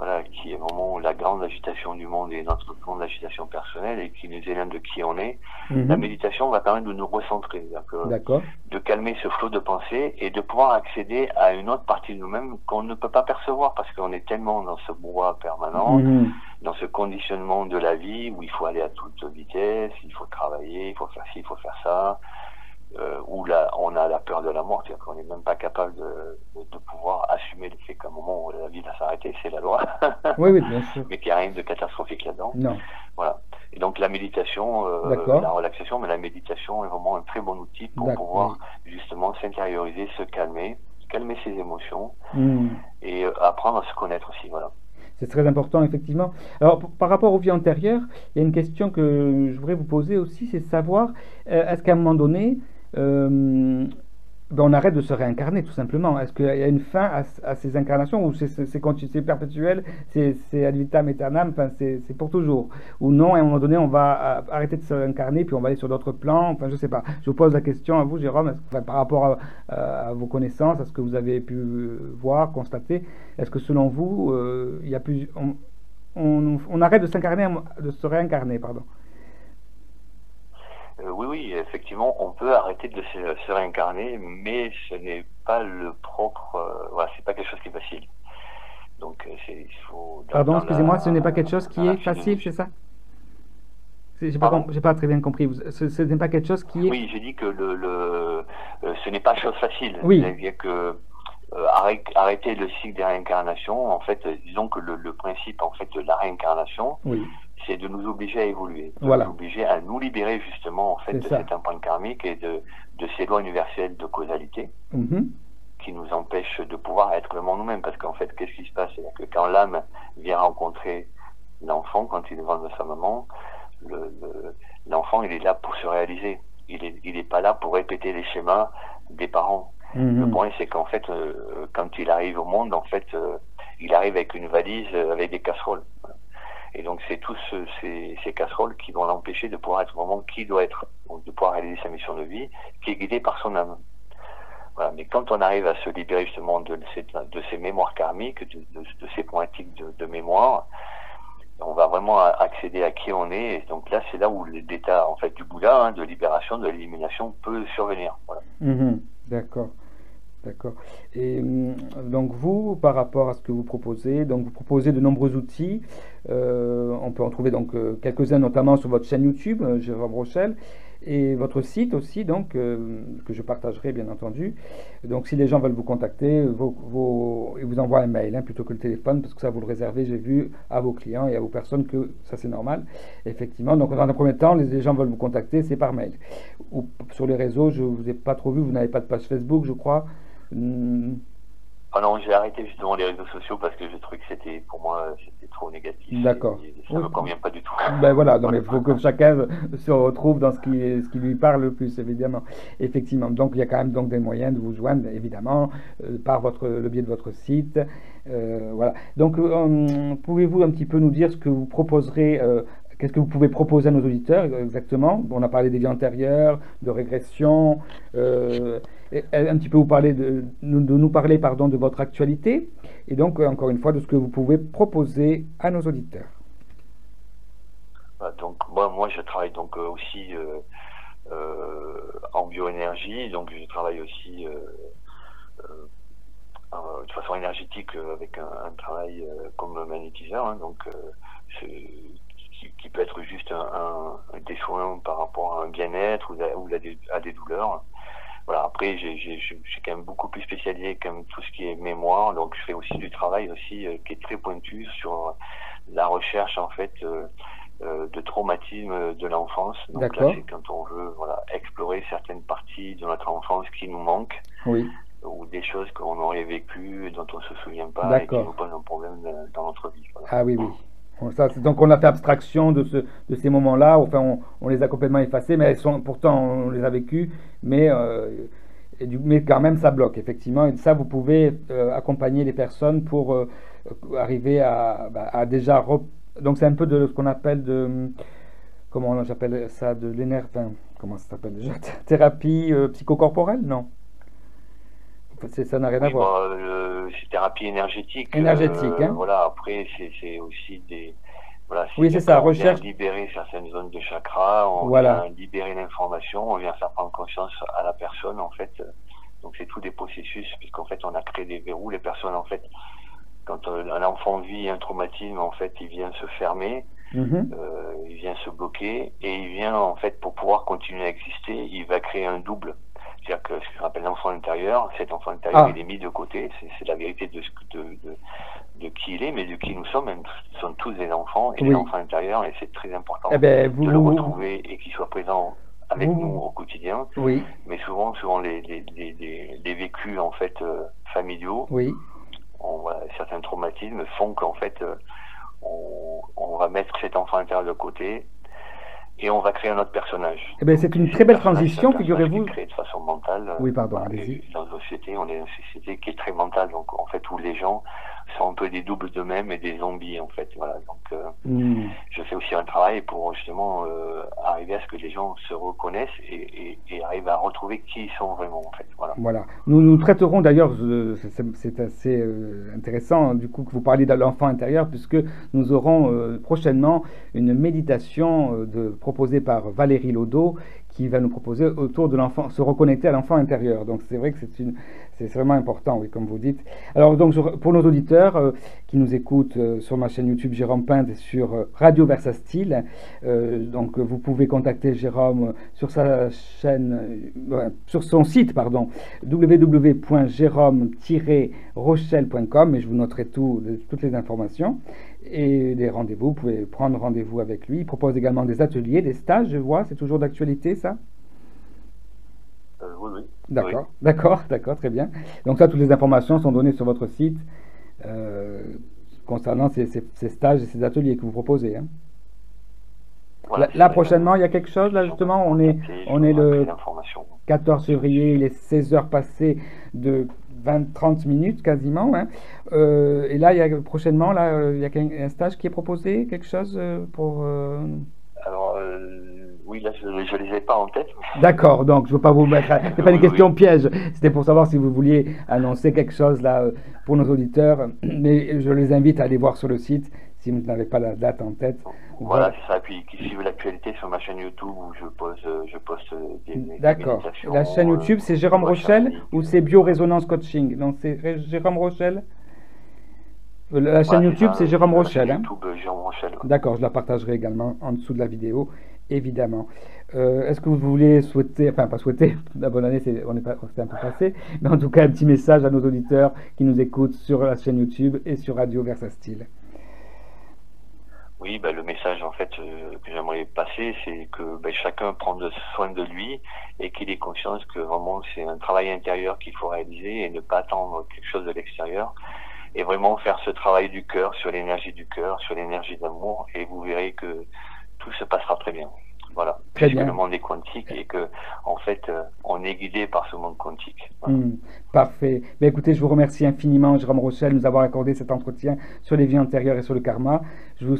voilà, qui est vraiment la grande agitation du monde et notre grande agitation personnelle et qui nous éloigne de qui on est, Mhm. la méditation va permettre de nous recentrer, que de calmer ce flot de pensée et de pouvoir accéder à une autre partie de nous-mêmes qu'on ne peut pas percevoir parce qu'on est tellement dans ce brouhaha permanent, Mhm. dans ce conditionnement de la vie où il faut aller à toute vitesse, il faut travailler, il faut faire ci, il faut faire ça, euh, où là on a la peur de la mort, c'est-à-dire qu'on n'est même pas capable de, de, de pouvoir assumer le fait qu'à un moment où la vie va s'arrêter, c'est la loi, Oui, oui, bien sûr. <laughs> mais qu'il n'y a rien de catastrophique là-dedans. Non. Voilà. Et donc la méditation, euh, la relaxation, mais la méditation est vraiment un très bon outil pour pouvoir justement s'intérioriser, se calmer, calmer ses émotions Mhm. et euh, apprendre à se connaître aussi. Voilà. C'est très important, effectivement. Alors, par rapport aux vies antérieures, il y a une question que je voudrais vous poser aussi, c'est de savoir, euh, est-ce qu'à un moment donné, euh, ben, on arrête de se réincarner tout simplement. Est-ce qu'il y a une fin à, ces incarnations ou c'est perpétuel, c'est ad vitam aeternam, enfin, c'est pour toujours Ou non, à un moment donné, on va arrêter de se réincarner puis on va aller sur d'autres plans Enfin, je sais pas. Je vous pose la question à vous, Jérôme, par rapport à, vos connaissances, à ce que vous avez pu voir, constater. Est-ce que selon vous, euh, il y a plus, on, on arrête de s'incarner, de se réincarner, pardon euh, oui, oui, effectivement, on peut arrêter de se, réincarner, mais ce n'est pas le propre. Euh, voilà, c'est pas quelque chose qui est facile. Donc, euh, c'est, il faut. Pardon, excusez-moi, ce n'est pas quelque chose qui est facile, c'est ça? J'ai pas, pas très bien compris. Ce, n'est pas quelque chose qui est. Oui, j'ai dit que le, le ce n'est pas chose facile. Oui. C'est-à-dire que arrêter le cycle des réincarnations, en fait, disons que le, le, principe en fait de la réincarnation, oui c'est de nous obliger à évoluer, de nous obliger à nous libérer justement en fait de cet empreinte karmique et de, de ces lois universelles de causalité mm-hmm. qui nous empêchent de pouvoir être vraiment nous-mêmes. Parce qu'en fait, qu'est-ce qui se passe? C'est que quand l'âme vient rencontrer l'enfant, quand il est devant sa maman, l'enfant il est là pour se réaliser. Il est, il est pas là pour répéter les schémas des parents. Mm-hmm. Le point c'est qu'en fait, euh, quand il arrive au monde, en fait, euh, il arrive avec une valise euh, avec des casseroles. Et donc c'est tous ces, casseroles qui vont l'empêcher de pouvoir être vraiment qui doit être, de pouvoir réaliser sa mission de vie, qui est guidée par son âme. Voilà. Mais quand on arrive à se libérer justement de, de ces mémoires karmiques, de, de, ces pointiques de, de, mémoire, on va vraiment accéder à qui on est. Et donc là, c'est là où l'état en fait du Bouddha, hein, de libération, de l'élimination, peut survenir. Voilà. Mm-hmm. D'accord. D'accord. Et hum, donc vous, par rapport à ce que vous proposez, donc vous proposez de nombreux outils. Euh, on peut en trouver donc euh, quelques-uns, notamment sur votre chaîne YouTube, euh, Jérôme Rochelle, et votre site aussi, donc que je partagerai bien entendu. Donc si les gens veulent vous contacter, ils vous envoient un mail hein, plutôt que le téléphone, parce que ça vous le réservez, j'ai vu à vos clients et à vos personnes que ça c'est normal. Effectivement. Donc dans un premier temps, les gens veulent vous contacter, c'est par mail. Ou sur les réseaux, je vous ai pas trop vu, vous n'avez pas de page Facebook, je crois. Hmm. Ah non, j'ai arrêté justement les réseaux sociaux parce que je trouvais que c'était, pour moi, c'était trop négatif. D'accord. Ça ne me convient pas du tout. Ben voilà, donc il <laughs> faut que chacun se retrouve dans ce qui, ce qui lui parle le plus, évidemment. Effectivement. Donc il y a quand même donc des moyens de vous joindre, évidemment, euh, par votre, le biais de votre site. Euh, voilà. Donc, euh, pouvez-vous un petit peu nous dire ce que vous proposerez Qu'est-ce que vous pouvez proposer à nos auditeurs exactement? On a parlé des vies antérieures, de régression, euh, un petit peu vous parler de, de, nous parler pardon, de votre actualité et donc encore une fois de ce que vous pouvez proposer à nos auditeurs. Bah, donc moi, moi je travaille donc euh, aussi euh, en bioénergie, donc je travaille aussi de façon énergétique avec un, travail comme magnétiseur, hein, donc qui, peut être juste un, des soins par rapport à un bien-être ou, à, des, douleurs. Voilà, après, j'ai, je suis quand même beaucoup plus spécialisé comme tout ce qui est mémoire, donc je fais aussi du travail aussi euh, qui est très pointu sur la recherche en fait euh, euh, de traumatisme de l'enfance. Donc là, c'est quand on veut voilà, explorer certaines parties de notre enfance qui nous manquent. Oui ou des choses qu'on aurait vécues et dont on se souvient pas et qui nous posent un problème dans notre vie. Ah oui, oui donc on a fait abstraction de, ce, de ces moments-là, enfin on, les a complètement effacés, mais elles sont, pourtant on les a vécus, mais, euh, mais quand même ça bloque, effectivement. Et ça, vous pouvez euh, accompagner les personnes pour euh, arriver à, bah, déjà... Donc c'est un peu de ce qu'on appelle de... Comment j'appelle ça De l'énergie... comment ça s'appelle déjà? <laughs> Thérapie psychocorporelle? Non ça n'a rien à voir. Bah, euh, c'est thérapie énergétique. Énergétique, euh, hein. Voilà, après, c'est aussi des. Voilà, oui, c'est ça, on recherche. Vient libérer certaines zones de chakras, on voilà. vient libérer l'information, on vient faire prendre conscience à la personne, en fait. Donc, c'est tout des processus, puisqu'en fait, on a créé des verrous. Les personnes, en fait, quand euh, un enfant vit un traumatisme, en fait, il vient se fermer. Mm-hmm. Euh, il vient se bloquer et il vient en fait pour pouvoir continuer à exister, il va créer un double. C'est-à-dire que ce qu'on appelle l'enfant intérieur, cet enfant intérieur, ah. il est mis de côté. C'est la vérité de, de, de, de, qui il est, mais de qui nous sommes. Nous sommes tous des enfants et des enfants intérieurs, et c'est très important eh ben, vous, de le retrouver et qu'il soit présent avec nous au quotidien. Oui. Mais souvent, souvent les, les, les, les vécus en fait euh, familiaux, oui. on, certains traumatismes font qu'en fait euh, on, on, va mettre cet enfant intérieur de côté et on va créer un autre personnage. Eh ben, c'est une très belle transition, figurez-vous. Créé de façon mentale. Oui, pardon. Dans une société, on est une société qui est très mentale, donc en fait où les gens sont un peu des doubles d'eux-mêmes et des zombies en fait. Voilà. Donc euh, hmm. je fais aussi un travail pour justement euh, arriver à ce que les gens se reconnaissent et, et, arrivent à retrouver qui ils sont vraiment en fait. Voilà. voilà. Nous nous traiterons d'ailleurs, c'est assez euh, intéressant du coup que vous parliez de l'enfant intérieur puisque nous aurons prochainement une méditation de, proposée par Valérie Lodo qui va nous proposer autour de l'enfant, se reconnecter à l'enfant intérieur. Donc c'est vrai que c'est une, c'est vraiment important, oui, comme vous dites. Alors donc pour nos auditeurs euh, qui nous écoutent euh, sur ma chaîne YouTube Jérôme Pinte sur euh, Radio Versa Style, donc vous pouvez contacter Jérôme sur sa chaîne, sur son site pardon, www.jérôme-rochelle.com et je vous noterai tout, toutes les informations et les rendez-vous. Vous pouvez prendre rendez-vous avec lui. Il propose également des ateliers, des stages, je vois. C'est toujours d'actualité, ça? Oui. D'accord, d'accord, d'accord, très bien. Donc ça, toutes les informations sont données sur votre site euh, concernant ces, stages et ces ateliers que vous proposez. Hein. là, prochainement, il y a quelque chose, là justement, on est, on est le 14 février, il est 16 heures passées de 20-30 minutes quasiment. Hein. Euh, et là, il y a, prochainement, là, euh, il y a un stage qui est proposé, quelque chose euh, pour... Alors, oui, là, je ne les ai pas en tête. D'accord, donc je ne veux pas vous mettre... <laughs> Ce pas une question piège, c'était pour savoir si vous vouliez annoncer quelque chose là pour nos auditeurs. <clears throat> Mais je les invite à aller voir sur le site si vous n'avez pas la date en tête. Voilà, c'est ça. Et puis, qui suivent l'actualité sur ma chaîne YouTube où je poste, je poste des. D'accord. La chaîne YouTube, c'est Jérôme Rochelle ou c'est Biorésonance Coaching? Non, c'est Jérôme Rochelle? La chaîne YouTube, c'est Jérôme Rochelle. Hein YouTube, Jérôme Rochelle. D'accord, je la partagerai également en dessous de la vidéo, évidemment. Euh, est-ce que vous voulez souhaiter, enfin pas souhaiter, <laughs> la bonne année, c'est, on est un peu passé, mais en tout cas un petit message à nos auditeurs qui nous écoutent sur la chaîne YouTube et sur Radio Versa Style. Oui, bah, le message en fait euh, que j'aimerais passer, c'est que bah, chacun prend soin de lui et qu'il ait conscience que vraiment c'est un travail intérieur qu'il faut réaliser et ne pas attendre quelque chose de l'extérieur et vraiment faire ce travail du cœur sur l'énergie du cœur, sur l'énergie d'amour et vous verrez que tout se passera très bien. Voilà. Très bien. le monde est quantique et que en fait euh, on est guidé par ce monde quantique. Hmm, parfait. Mais écoutez, je vous remercie infiniment, Jérôme Rochelle, de nous avoir accordé cet entretien sur les vies antérieures et sur le karma. Je vous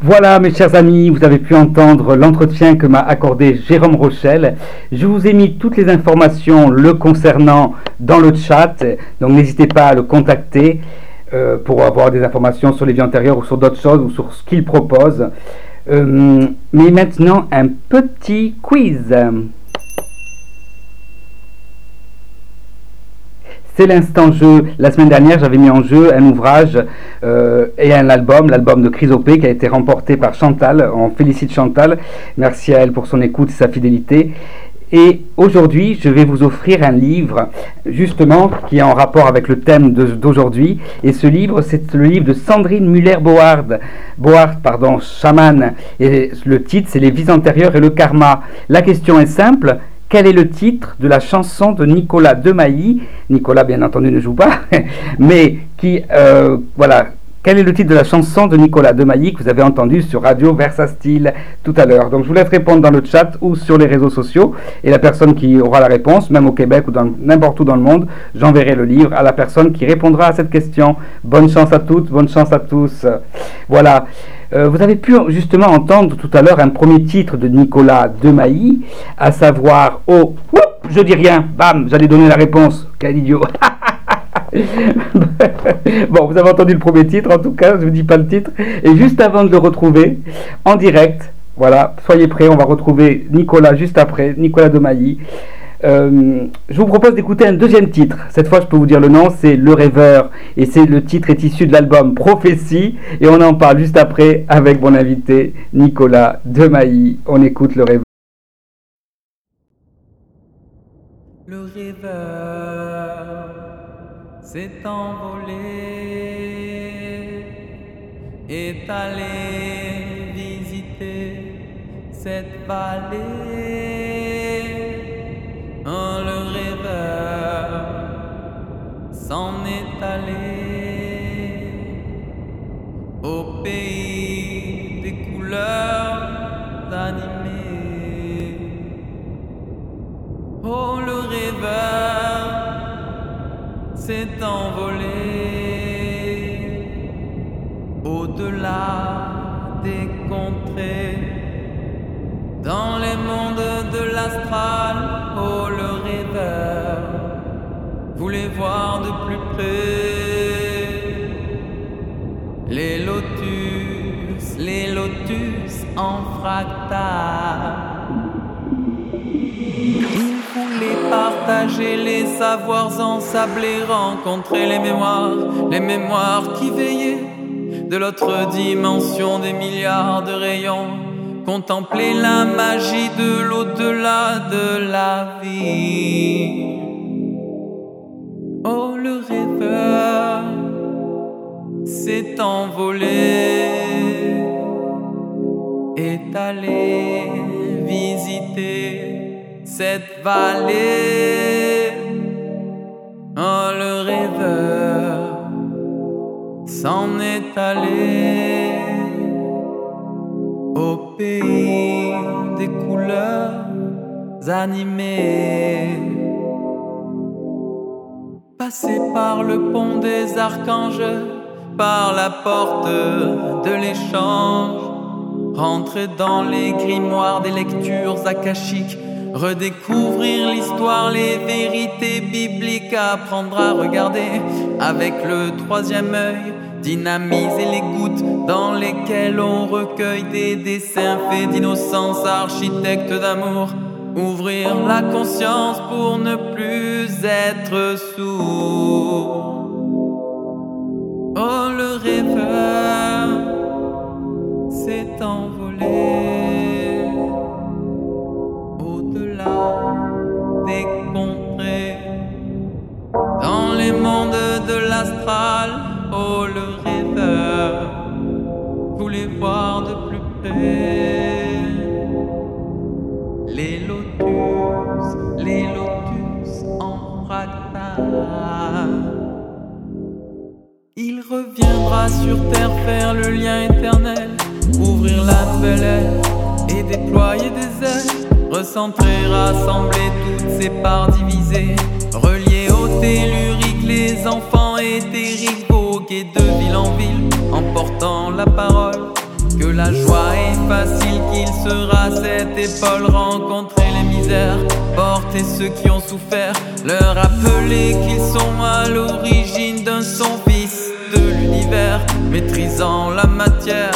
Voilà mes chers amis, vous avez pu entendre l'entretien que m'a accordé Jérôme Rochelle. Je vous ai mis toutes les informations le concernant dans le chat, donc n'hésitez pas à le contacter euh, pour avoir des informations sur les vies antérieures ou sur d'autres choses ou sur ce qu'il propose. Euh, mais maintenant un petit quiz. C'est l'instant jeu. La semaine dernière, j'avais mis en jeu un ouvrage euh, et un album, l'album de Chrysopée, qui a été remporté par Chantal. On félicite Chantal. Merci à elle pour son écoute et sa fidélité. Et aujourd'hui, je vais vous offrir un livre, justement, qui est en rapport avec le thème d'aujourd'hui. Et ce livre, c'est le livre de Sandrine Muller-Board, Board, pardon, chaman. Et le titre, c'est Les vies antérieures et le karma. La question est simple quel est le titre de la chanson de Nicolas Demailly? Nicolas, bien entendu, ne joue pas, <laughs> mais qui, euh, voilà, quel est le titre de la chanson de Nicolas Demailly que vous avez entendu sur Radio Versa Style tout à l'heure? Donc je vous laisse répondre dans le chat ou sur les réseaux sociaux. Et la personne qui aura la réponse, même au Québec ou n'importe où dans le monde, j'enverrai le livre à la personne qui répondra à cette question. Bonne chance à toutes, bonne chance à tous. Voilà. Euh, vous avez pu justement entendre tout à l'heure un premier titre de Nicolas Demailly, à savoir Oh, je dis rien, bam, j'allais donner la réponse. Quel idiot <laughs> Bon, vous avez entendu le premier titre, en tout cas, je ne vous dis pas le titre. Et juste avant de le retrouver, en direct, voilà, soyez prêts, on va retrouver Nicolas juste après, Nicolas Demailly. Euh, je vous propose d'écouter un deuxième titre. Cette fois, je peux vous dire le nom, c'est Le Rêveur. Et c'est le titre est issu de l'album Prophétie. Et on en parle juste après avec mon invité Nicolas Demailly. On écoute Le Rêveur. Le rêveur s'est envolé, est allé visiter cette vallée allé au pays des couleurs animées. Oh, le rêveur s'est envolé au-delà des contrées, dans les mondes de l'astral. Oh, le rêveur voulait voir de plus près les lotus, les lotus en fractal. Il voulait partager les savoirs ensablés, rencontrer les mémoires, les mémoires qui veillaient de l'autre dimension des milliards de rayons, contempler la magie de l'au-delà de la vie. Oh, le rêveur s'est envolé, est allé visiter cette vallée. Oh, le rêveur s'en est allé au pays des couleurs animées. Passer par le pont des archanges, par la porte de l'échange, rentrer dans les grimoires des lectures akashiques, redécouvrir l'histoire, les vérités bibliques, apprendre à regarder avec le troisième œil, dynamiser les gouttes dans lesquelles on recueille des dessins faits d'innocence, architecte d'amour. Ouvrir la conscience pour ne plus être sourd. Oh, le rêveur s'est envolé au-delà des contrées, dans les mondes de l'astral. Oh, le rêveur sur terre faire le lien éternel, ouvrir la ère et déployer des ailes, recentrer, rassembler toutes ces parts divisées, relier au tellurique les enfants éthériques, voguer de ville en ville, en portant la parole. Que la joie est facile, qu'il sera cette épaule, rencontrer les misères, porter ceux qui ont souffert, leur rappeler qu'ils sont à l'origine d'un son fils maîtrisant la matière,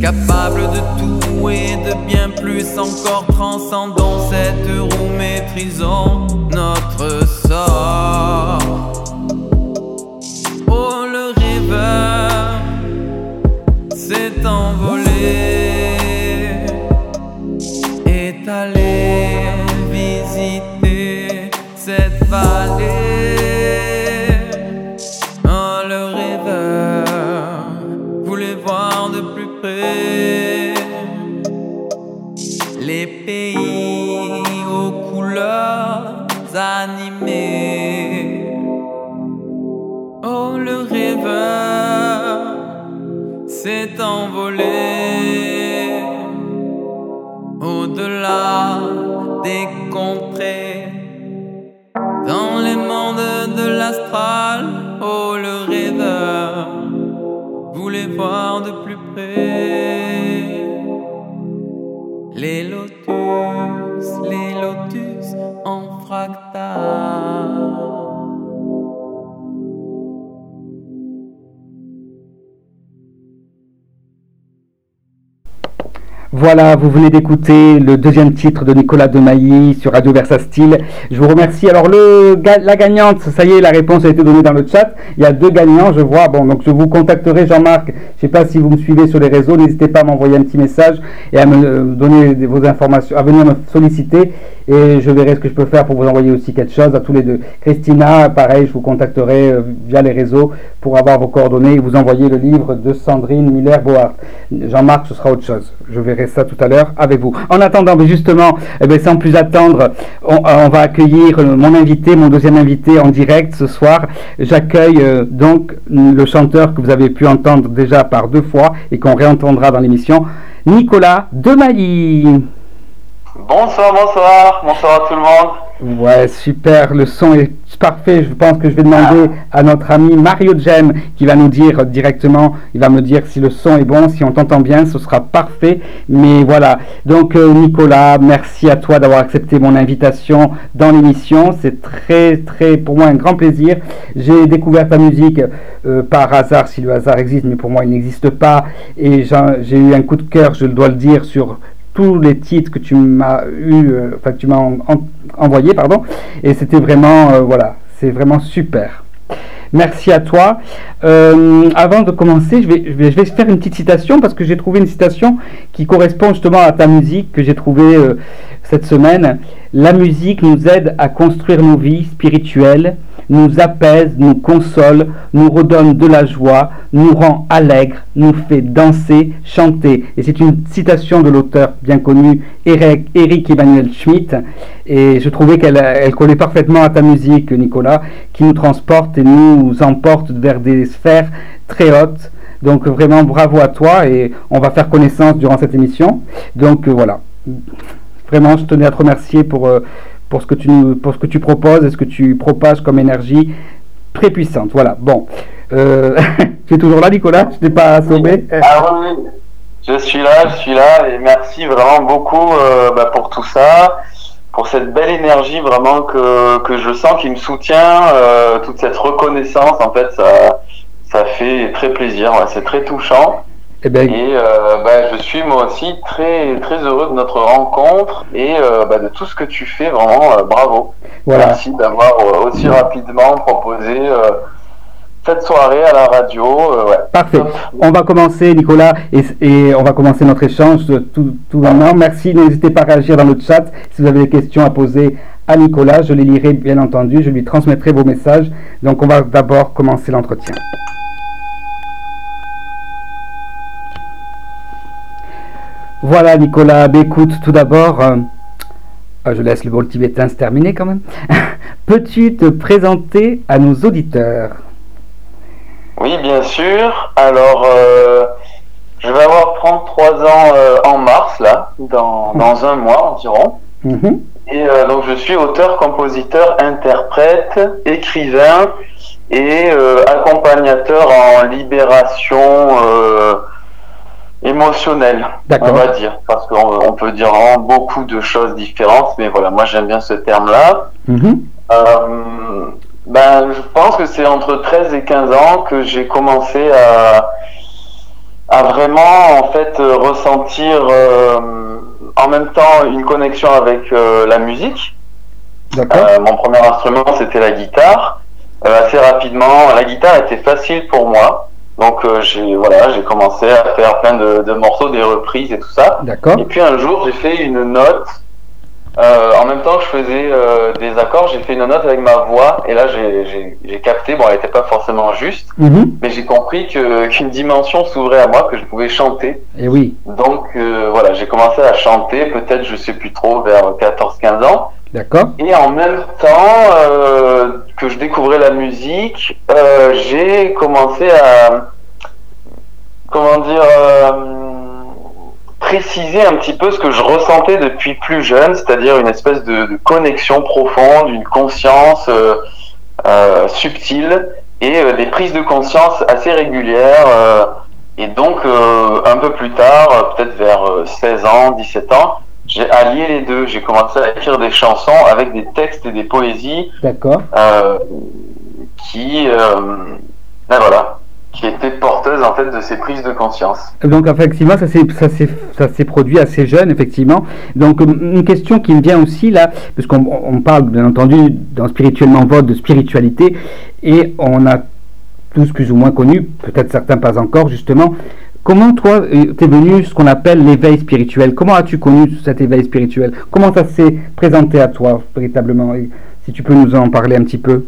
capable de tout et de bien plus encore, transcendant cette roue, maîtrisons notre sort. Oh le rêveur s'est envolé, est allé visiter cette vallée. Des Voilà, vous venez d'écouter le deuxième titre de Nicolas Demailly sur Radio Versa Style. Je vous remercie. Alors, la gagnante, ça y est, la réponse a été donnée dans le chat. Il y a deux gagnants, je vois. Bon, donc je vous contacterai, Jean-Marc. Je ne sais pas si vous me suivez sur les réseaux. N'hésitez pas à m'envoyer un petit message et à me euh, donner vos informations, à venir me solliciter. Et je verrai ce que je peux faire pour vous envoyer aussi quelque chose à tous les deux. Christina, pareil, je vous contacterai euh, via les réseaux pour avoir vos coordonnées et vous envoyer le livre de Sandrine Muller-Boart. Jean-Marc, ce sera autre chose. Je verrai ça tout à l'heure avec vous. En attendant, mais justement, eh bien, sans plus attendre, on, va accueillir mon invité, mon deuxième invité en direct ce soir. J'accueille euh, donc le chanteur que vous avez pu entendre déjà par deux fois et qu'on réentendra dans l'émission, Nicolas Demailly. Bonsoir, bonsoir, bonsoir à tout le monde. Ouais, super, le son est parfait. Je pense que je vais demander à notre ami Mario Gem qui va nous dire directement, il va me dire si le son est bon, si on t'entend bien, ce sera parfait. Mais voilà, donc euh, Nicolas, merci à toi d'avoir accepté mon invitation dans l'émission. C'est très, très, pour moi, un grand plaisir. J'ai découvert ta musique euh, par hasard, si le hasard existe, mais pour moi, il n'existe pas. Et j'ai eu un coup de cœur, je dois le dire, sur tous les titres que tu m'as eu, euh, enfin tu m'as envoyé, pardon, et c'était vraiment, euh, voilà, c'est vraiment super. Merci à toi. Euh, avant de commencer, je vais, je, vais, je vais, faire une petite citation parce que j'ai trouvé une citation qui correspond justement à ta musique que j'ai trouvée cette semaine. La musique nous aide à construire nos vies spirituelles nous apaise, nous console, nous redonne de la joie, nous rend allègres, nous fait danser, chanter. Et c'est une citation de l'auteur bien connu Eric, Emmanuel Schmitt. Et je trouvais qu'elle elle collait parfaitement à ta musique, Nicolas, qui nous transporte et nous emporte vers des sphères très hautes. Donc vraiment bravo à toi et on va faire connaissance durant cette émission. Donc euh, voilà. Vraiment, je tenais à te remercier pour, euh, pour ce que tu, pour ce que tu proposes et ce que tu propages comme énergie très puissante. Voilà, bon. Euh, <laughs> tu es toujours là, Nicolas? Je t'ai pas assommé. Ah oui, je suis là, je suis là, et merci vraiment beaucoup euh, bah, pour tout ça, pour cette belle énergie vraiment que, que je sens qui me soutient, euh, toute cette reconnaissance, en fait, ça, ça fait très plaisir, c'est très touchant. Eh ben, et euh, bah, je suis moi aussi très très heureux de notre rencontre et euh, bah, de tout ce que tu fais. Vraiment, euh, bravo. Merci d'avoir aussi rapidement proposé cette soirée à la radio. Parfait. On va commencer, Nicolas, et, on va commencer notre échange tout, tout maintenant. Merci. N'hésitez pas à réagir dans le chat si vous avez des questions à poser à Nicolas. Je les lirai, bien entendu. Je lui transmettrai vos messages. Donc, on va d'abord commencer l'entretien. Voilà Nicolas, bah, écoute, tout d'abord, euh, ah, je laisse le vol tibétain se terminer quand même. <laughs> Peux-tu te présenter à nos auditeurs? Oui, bien sûr. Alors, euh, je vais avoir 33 ans euh, en mars, là, dans, dans un mois environ. Mhm. Et donc, je suis auteur, compositeur, interprète, écrivain et accompagnateur en libération émotionnel, on va dire, parce qu'on peut dire vraiment beaucoup de choses différentes, mais voilà, moi j'aime bien ce terme-là. Mhm. Euh, ben, je pense que c'est entre 13 et 15 ans que j'ai commencé à, à vraiment en fait ressentir euh, en même temps une connexion avec euh, la musique. mon premier instrument c'était la guitare. assez rapidement, la guitare était facile pour moi. Donc euh, j'ai voilà, j'ai commencé à faire plein de, morceaux, des reprises et tout ça. D'accord. Et puis un jour, j'ai fait une note. Euh, en même temps que je faisais euh, des accords, j'ai fait une note avec ma voix et là j'ai capté. Bon, elle n'était pas forcément juste, mhm. mais j'ai compris que qu'une dimension s'ouvrait à moi, que je pouvais chanter. Et oui. Donc voilà, j'ai commencé à chanter. Peut-être, je sais plus trop, vers 14-15 ans. D'accord. Et en même temps euh, que je découvrais la musique, euh, j'ai commencé à, comment dire, euh, préciser un petit peu ce que je ressentais depuis plus jeune, c'est-à-dire une espèce de, connexion profonde, une conscience subtile et des prises de conscience assez régulières. et donc, un peu plus tard, peut-être vers 16 ans, 17 ans, j'ai allié les deux. J'ai commencé à écrire des chansons avec des textes et des poésies. D'accord. Euh, qui, euh, ben voilà, qui étaient porteuses en fait de ces prises de conscience. Donc effectivement, ça s'est ça ça s'est produit assez jeune effectivement. Donc une question qui me vient aussi là, parce qu'on parle bien entendu dans spirituellement vote de spiritualité et on a tous plus ou moins connu, peut-être certains pas encore justement, comment toi, t'es venu ce qu'on appelle l'éveil spirituel? Comment as-tu connu cet éveil spirituel? Comment ça s'est présenté à toi, véritablement? Si tu peux nous en parler un petit peu.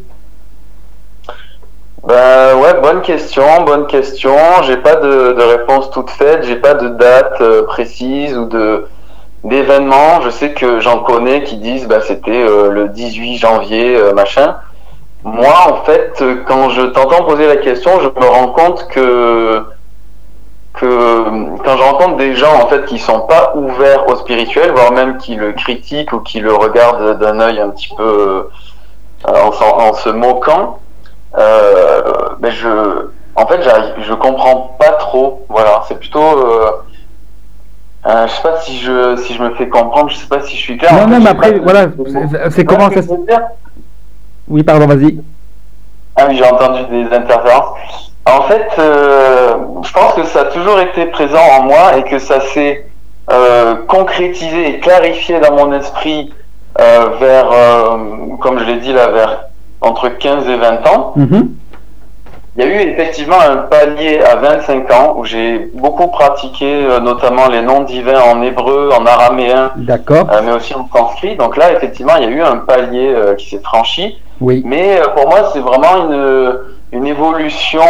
Ben ouais, bonne question, bonne question. J'ai pas de, réponse toute faite, j'ai pas de date euh, précise ou de d'événement. Je sais que j'en connais qui disent bah c'était euh, le 18 janvier euh, machin. Moi en fait, quand je t'entends poser la question, je me rends compte que que quand je rencontre des gens en fait qui sont pas ouverts au spirituel, voire même qui le critiquent ou qui le regardent d'un œil un petit peu en, en se moquant, euh, mais je, en fait, je comprends pas trop. Voilà, c'est plutôt. Euh, euh, je sais pas si je, si je me fais comprendre, je sais pas si je suis clair. Non, non, mais après, voilà, c'est comment ça se. Oui, pardon, vas-y. Ah oui, j'ai entendu des interférences. En fait, je pense que ça a toujours été présent en moi et que ça s'est concrétisé et clarifié dans mon esprit vers, comme je l'ai dit là, vers entre 15 et 20 ans. Mhm. Il y a eu effectivement un palier à 25 ans où j'ai beaucoup pratiqué euh, notamment les noms divins en hébreu, en araméen, D'accord. Euh, mais aussi en sanskrit. Donc là, effectivement, il y a eu un palier euh, qui s'est franchi. Oui. Mais pour moi, c'est vraiment une, une évolution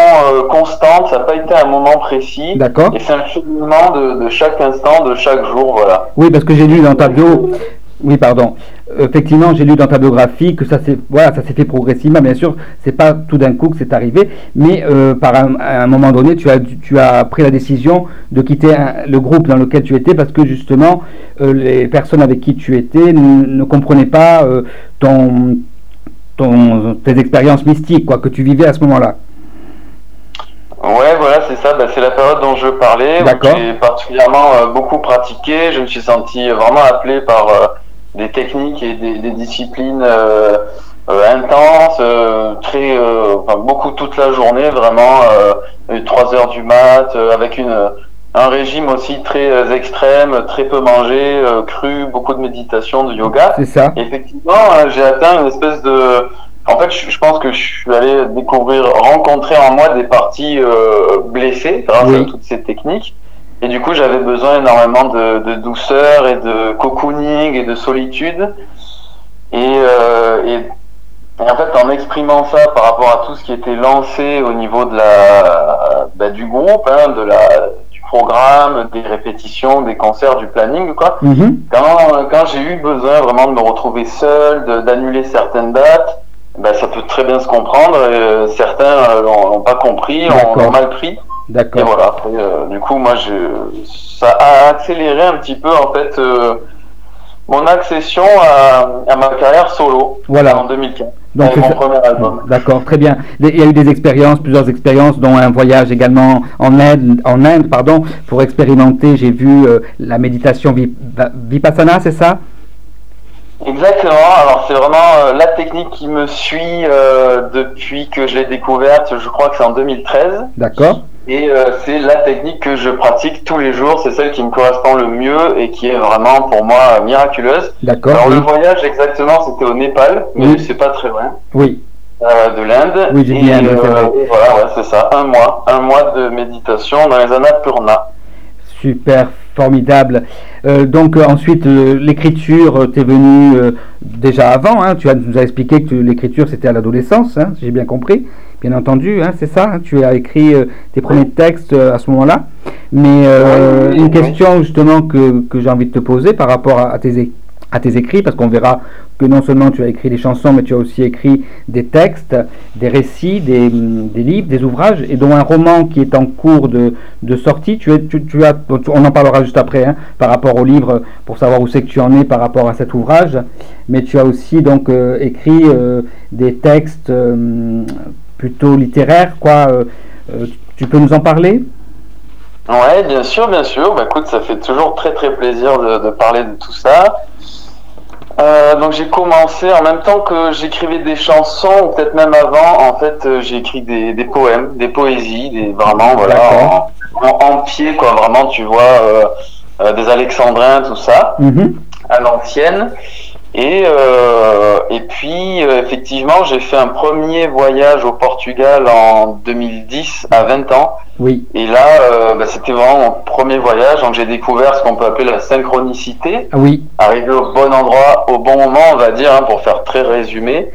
constante. Ça n'a pas été un moment précis. D'accord. Et c'est un cheminement de, de, chaque instant, de chaque jour, voilà. Oui, parce que j'ai lu dans ta bio. Oui, pardon effectivement, j'ai lu dans ta biographie que ça s'est voilà, ça s'est fait progressivement. Bien sûr, c'est pas tout d'un coup que c'est arrivé, mais euh, par un, à un moment donné, tu as tu as pris la décision de quitter le groupe dans lequel tu étais parce que justement, euh, les personnes avec qui tu étais ne, comprenaient pas euh, ton, ton tes expériences mystiques quoi que tu vivais à ce moment-là. Ouais, voilà, c'est ça. Bah, c'est la période dont je parlais. J'ai particulièrement beaucoup pratiqué. Je me suis senti vraiment appelé par des techniques et des, disciplines euh, euh, intenses, euh, très, enfin, beaucoup toute la journée, vraiment, 3 heures du mat, avec une, un régime aussi très extrême, très peu mangé, cru, beaucoup de méditation, de yoga. C'est ça. effectivement, j'ai atteint une espèce de en fait, je, pense que je suis allé découvrir, rencontrer en moi des parties blessées grâce à toutes ces techniques. Et du coup, j'avais besoin énormément de, douceur et de cocooning et de solitude. Euh, et, en fait, en exprimant ça par rapport à tout ce qui était lancé au niveau de la, bah, du groupe, hein, de la, des répétitions, des concerts, du planning, quoi. Mm-hmm. Quand, quand j'ai eu besoin vraiment de me retrouver seul, d'annuler certaines dates, bah, ça peut très bien se comprendre. Euh, certains euh, l'ont pas compris, l'ont mal pris. D'accord. Et voilà. Euh, du coup, moi, je, ça a accéléré un petit peu en fait mon accession à, ma carrière solo. Voilà. En 2015. Donc, mon premier album. D'accord, très bien. Il y a eu des expériences, plusieurs expériences, dont un voyage également en Inde, en Inde pardon, pour expérimenter. J'ai vu euh, la méditation vipassana, c'est ça? Exactement. Alors c'est vraiment la technique qui me suit depuis que je l'ai découverte. Je crois que c'est en 2013. D'accord. Et euh, c'est la technique que je pratique tous les jours, c'est celle qui me correspond le mieux et qui est vraiment pour moi miraculeuse. D'accord. Alors le voyage exactement, c'était au Népal, mais c'est pas très loin. Oui. Euh, de l'Inde. Oui, j'ai bien. Euh, voilà, ouais, c'est ça, un mois, un mois de méditation dans les Annapurna. Super, formidable. Euh, donc ensuite, l'écriture, t'es venu déjà avant. Hein, tu as, nous as expliqué que l'écriture c'était à l'adolescence, hein, j'ai bien compris bien entendu, hein, c'est ça, hein, tu as écrit euh, tes premiers textes euh, à ce moment-là. Mais euh, une question justement que, que j'ai envie de te poser par rapport à, tes, à tes écrits, parce qu'on verra que non seulement tu as écrit des chansons, mais tu as aussi écrit des textes, des récits, des, des livres, des ouvrages, et dont un roman qui est en cours de, de sortie. Tu, es, tu, as, on en parlera juste après, hein, par rapport au livre, pour savoir où c'est que tu en es par rapport à cet ouvrage. Mais tu as aussi donc écrit des textes plutôt littéraire, quoi. Euh, euh, tu peux nous en parler? Ouais, bien sûr, bien sûr. Bah, écoute, ça fait toujours très très plaisir de, parler de tout ça. Euh, donc j'ai commencé en même temps que j'écrivais des chansons, ou peut-être même avant, en fait j'ai écrit des, poèmes, des poésies, des vraiment voilà en, pied quoi, vraiment tu vois des alexandrins tout ça, mhm. à l'ancienne. Et, euh, et puis, euh, effectivement, j'ai fait un premier voyage au Portugal en 2010, à 20 ans. Oui. Et là, euh, bah, c'était vraiment mon premier voyage. Donc, j'ai découvert ce qu'on peut appeler la synchronicité. Ah oui. Arriver au bon endroit, au bon moment, on va dire, hein, pour faire très résumé.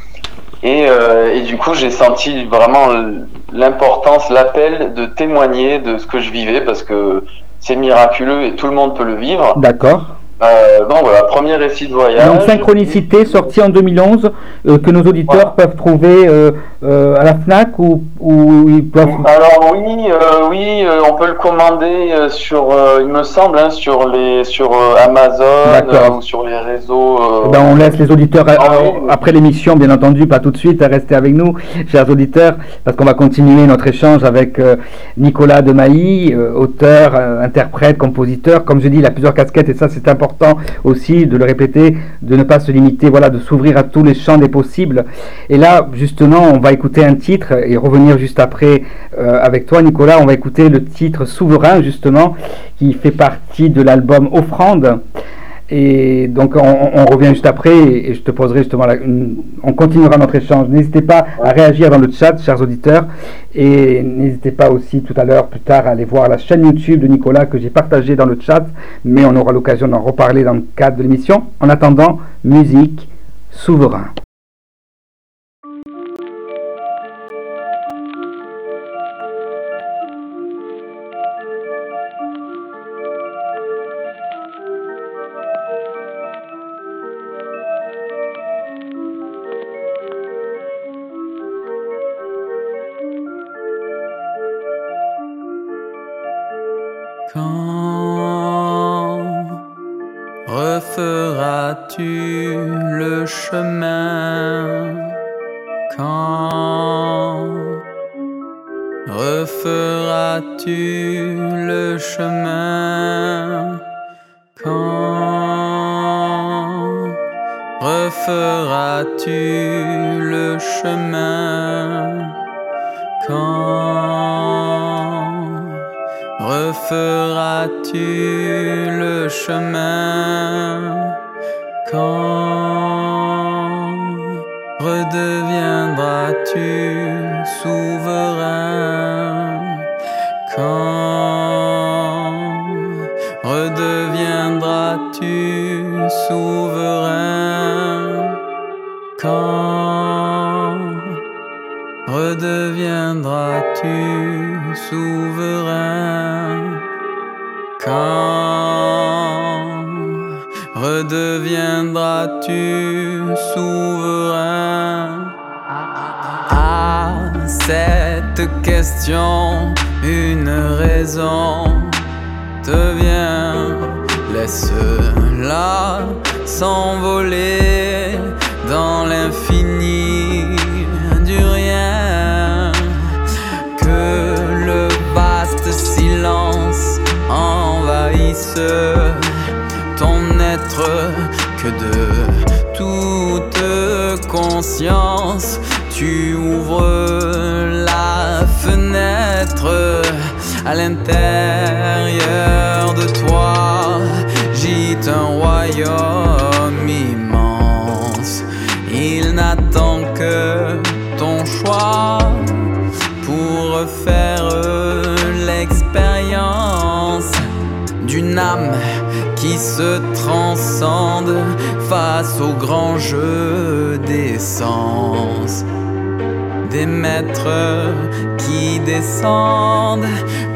Et, euh, et du coup, j'ai senti vraiment l'importance, l'appel de témoigner de ce que je vivais parce que c'est miraculeux et tout le monde peut le vivre. D'accord. Euh, donc voilà, premier récit de voyage. Donc Synchronicité, sorti en 2011, euh, que nos auditeurs peuvent trouver euh, euh, à la FNAC ou, ou ils peuvent... Alors oui, oui, on peut le commander sur, il me semble, hein, sur, les, sur Amazon ou sur les réseaux. Eh ben, on laisse les auditeurs ah après l'émission, bien entendu, pas tout de suite, à rester avec nous, chers auditeurs, parce qu'on va continuer notre échange avec Nicolas Demailly, auteur, interprète, compositeur. Comme je dis, il a plusieurs casquettes et ça c'est important aussi de le répéter, de ne pas se limiter, voilà, de s'ouvrir à tous les champs des possibles. Et là, justement, on va écouter un titre et revenir juste après euh, avec toi, Nicolas. On va écouter le titre Souverain, justement, qui fait partie de l'album Offrande. Et donc on, revient juste après et, je te poserai justement, on continuera notre échange. N'hésitez pas à réagir dans le chat, chers auditeurs, et n'hésitez pas aussi tout à l'heure, plus tard, à aller voir la chaîne YouTube de Nicolas que j'ai partagée dans le chat, mais on aura l'occasion d'en reparler dans le cadre de l'émission. En attendant, musique, souverain.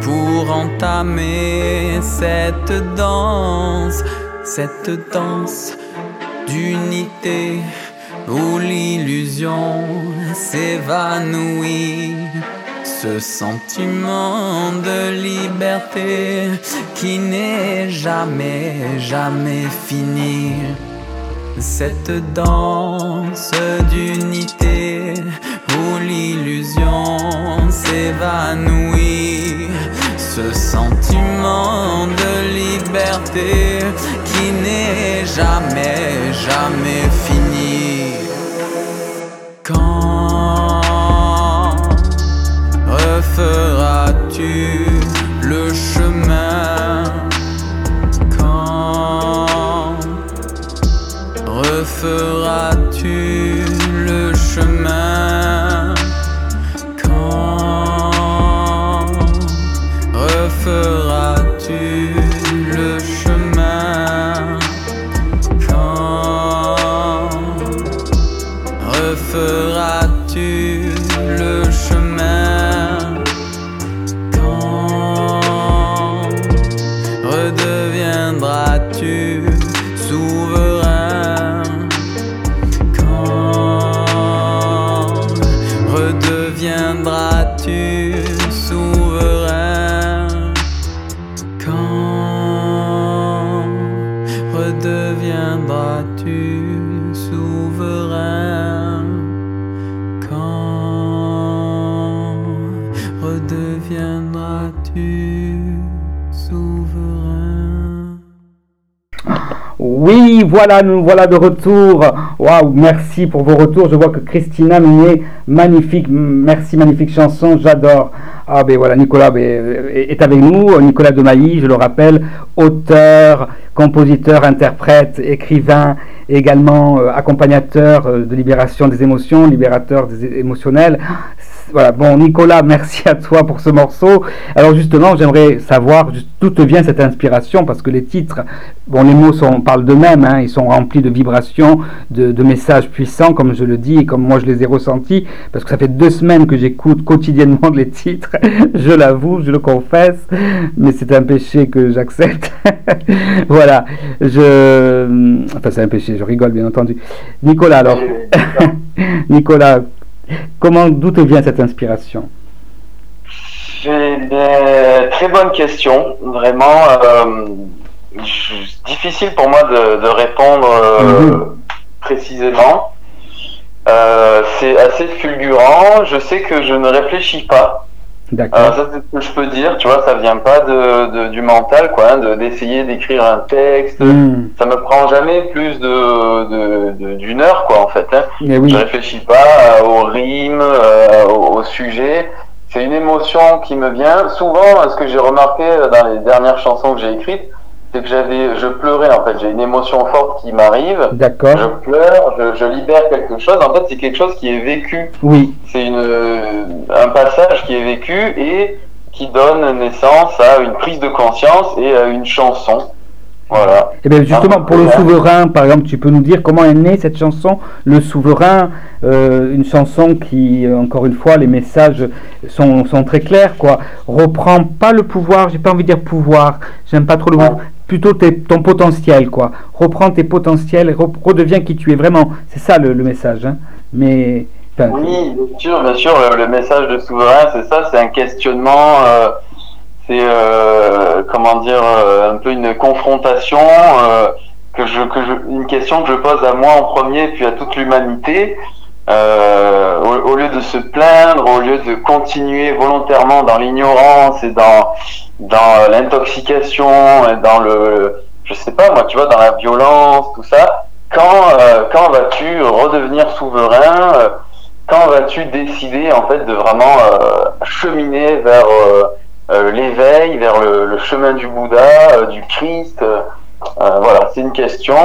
Pour entamer cette danse, cette danse d'unité où l'illusion s'évanouit ce sentiment de liberté qui n'est jamais, jamais fini. Cette danse d'unité où l'illusion s'évanouit. Ce sentiment de liberté qui n'est jamais, jamais fini. Quand referas-tu le chemin? Quand referas voilà, nous voilà de retour. Waouh, merci pour vos retours. Je vois que Christina est magnifique, merci, magnifique chanson, j'adore. Ah ben voilà, Nicolas ben, est avec nous, Nicolas Demailly, je le rappelle, auteur, compositeur, interprète, écrivain, également euh, accompagnateur euh, de libération des émotions, libérateur des émotionnels. Voilà, bon Nicolas, merci à toi pour ce morceau. Alors justement, j'aimerais savoir d'où te vient cette inspiration, parce que les titres, bon les mots sont, parlent d'eux-mêmes, hein, ils sont remplis de vibrations, de, messages puissants, comme je le dis, et comme moi je les ai ressentis, parce que ça fait deux semaines que j'écoute quotidiennement les titres, <laughs> je l'avoue, je le confesse, mais c'est un péché que j'accepte. <laughs> voilà, je... Enfin c'est un péché, je rigole bien entendu. Nicolas alors, <laughs> Nicolas, Comment, d'où te vient cette inspiration? J'ai des très bonnes questions, vraiment. Euh, difficile pour moi de, répondre euh, mhm. précisément. Euh, c'est assez fulgurant. Je sais que je ne réfléchis pas. D'accord. ça, c'est ce que je peux dire. Tu vois, ça vient pas de, du mental, quoi, hein, d'essayer d'écrire un texte. Hmm. Ça me prend jamais plus de, d'une heure, quoi, en fait. Hein. Eh oui. Je réfléchis pas euh, aux rimes, euh, au, au, sujet. C'est une émotion qui me vient. Souvent, ce que j'ai remarqué dans les dernières chansons que j'ai écrites, c'est que j'avais, je pleurais en fait. J'ai une émotion forte qui m'arrive. D'accord. Je pleure, je, libère quelque chose. En fait, c'est quelque chose qui est vécu. Oui. C'est une, un passage qui est vécu et qui donne naissance à une prise de conscience et à une chanson. Voilà. Et eh bien justement, pour le souverain, par exemple, tu peux nous dire comment est née cette chanson Le souverain, euh, une chanson qui, euh, encore une fois, les messages sont, sont, très clairs, quoi. Reprends pas le pouvoir, j'ai pas envie de dire pouvoir, j'aime pas trop le mot, plutôt ton potentiel, quoi. Reprends tes potentiels, redeviens qui tu es vraiment. C'est ça le, message, hein. Mais. oui, bien sûr, bien sûr, le, message de souverain, c'est ça, c'est un questionnement. Euh, c'est euh, comment dire euh, un peu une confrontation que je une question que je pose à moi en premier puis à toute l'humanité au, lieu de se plaindre au lieu de continuer volontairement dans l'ignorance et dans dans l'intoxication dans le je sais pas moi tu vois dans la violence tout ça quand quand vas-tu redevenir souverain quand vas-tu décider en fait de vraiment cheminer vers euh, l'éveil, vers le, chemin du Bouddha, euh, du Christ. Euh, voilà, c'est une question.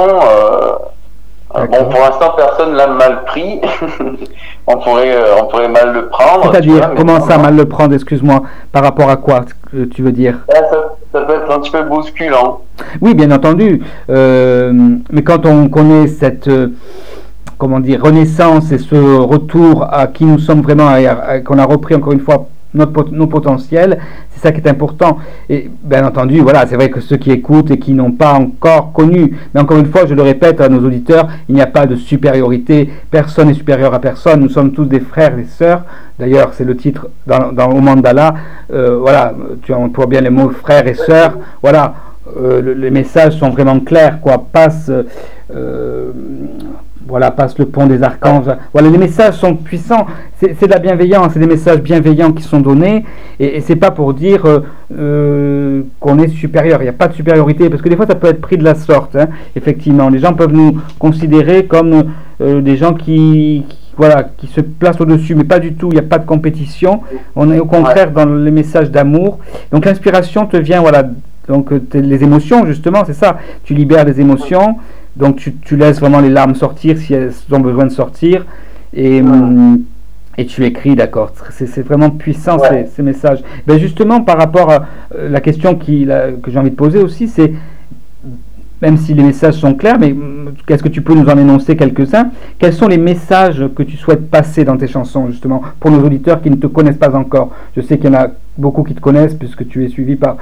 Bon, pour l'instant, personne l'a mal pris. <laughs> on, pourrait, on pourrait mal le prendre. C'est-à-dire, comment ça, mal le prendre, excuse-moi, par rapport à quoi tu veux dire? Ça, peut être un petit peu bousculant. Oui, bien entendu. mais quand on connaît cette comment dire, renaissance et ce retour à qui nous sommes vraiment, qu'on a repris encore une fois notre, nos potentiels, c'est ça qui est important. Et bien entendu, voilà, c'est vrai que ceux qui écoutent et qui n'ont pas encore connu, mais encore une fois, je le répète à nos auditeurs, il n'y a pas de supériorité, personne n'est supérieur à personne, nous sommes tous des frères et sœurs. D'ailleurs, c'est le titre dans, dans au mandala, euh, voilà, tu emploies bien les mots frères et sœurs, voilà. Euh, les messages sont vraiment clairs, quoi. Passe, euh, voilà, passe le pont des archanges. Voilà, les messages sont puissants. C'est de la bienveillance, c'est des messages bienveillants qui sont donnés. Et, et c'est pas pour dire euh, euh, qu'on est supérieur. Il n'y a pas de supériorité, parce que des fois ça peut être pris de la sorte. Hein, effectivement, les gens peuvent nous considérer comme euh, des gens qui, voilà, qui se placent au-dessus, mais pas du tout. Il n'y a pas de compétition. On est au contraire dans les messages d'amour. Donc l'inspiration te vient, voilà. Donc les émotions, justement, c'est ça. Tu libères les émotions. Donc tu, tu, laisses vraiment les larmes sortir si elles ont besoin de sortir. Et, hum, et tu écris, d'accord. C'est vraiment puissant ces, messages. Ben justement, par rapport à euh, la question qui, que j'ai envie de poser aussi, c'est même si les messages sont clairs, mais qu'est-ce que tu peux nous en énoncer quelques-uns? Quels sont les messages que tu souhaites passer dans tes chansons, justement, pour nos auditeurs qui ne te connaissent pas encore? Je sais qu'il y en a beaucoup qui te connaissent puisque tu es suivi par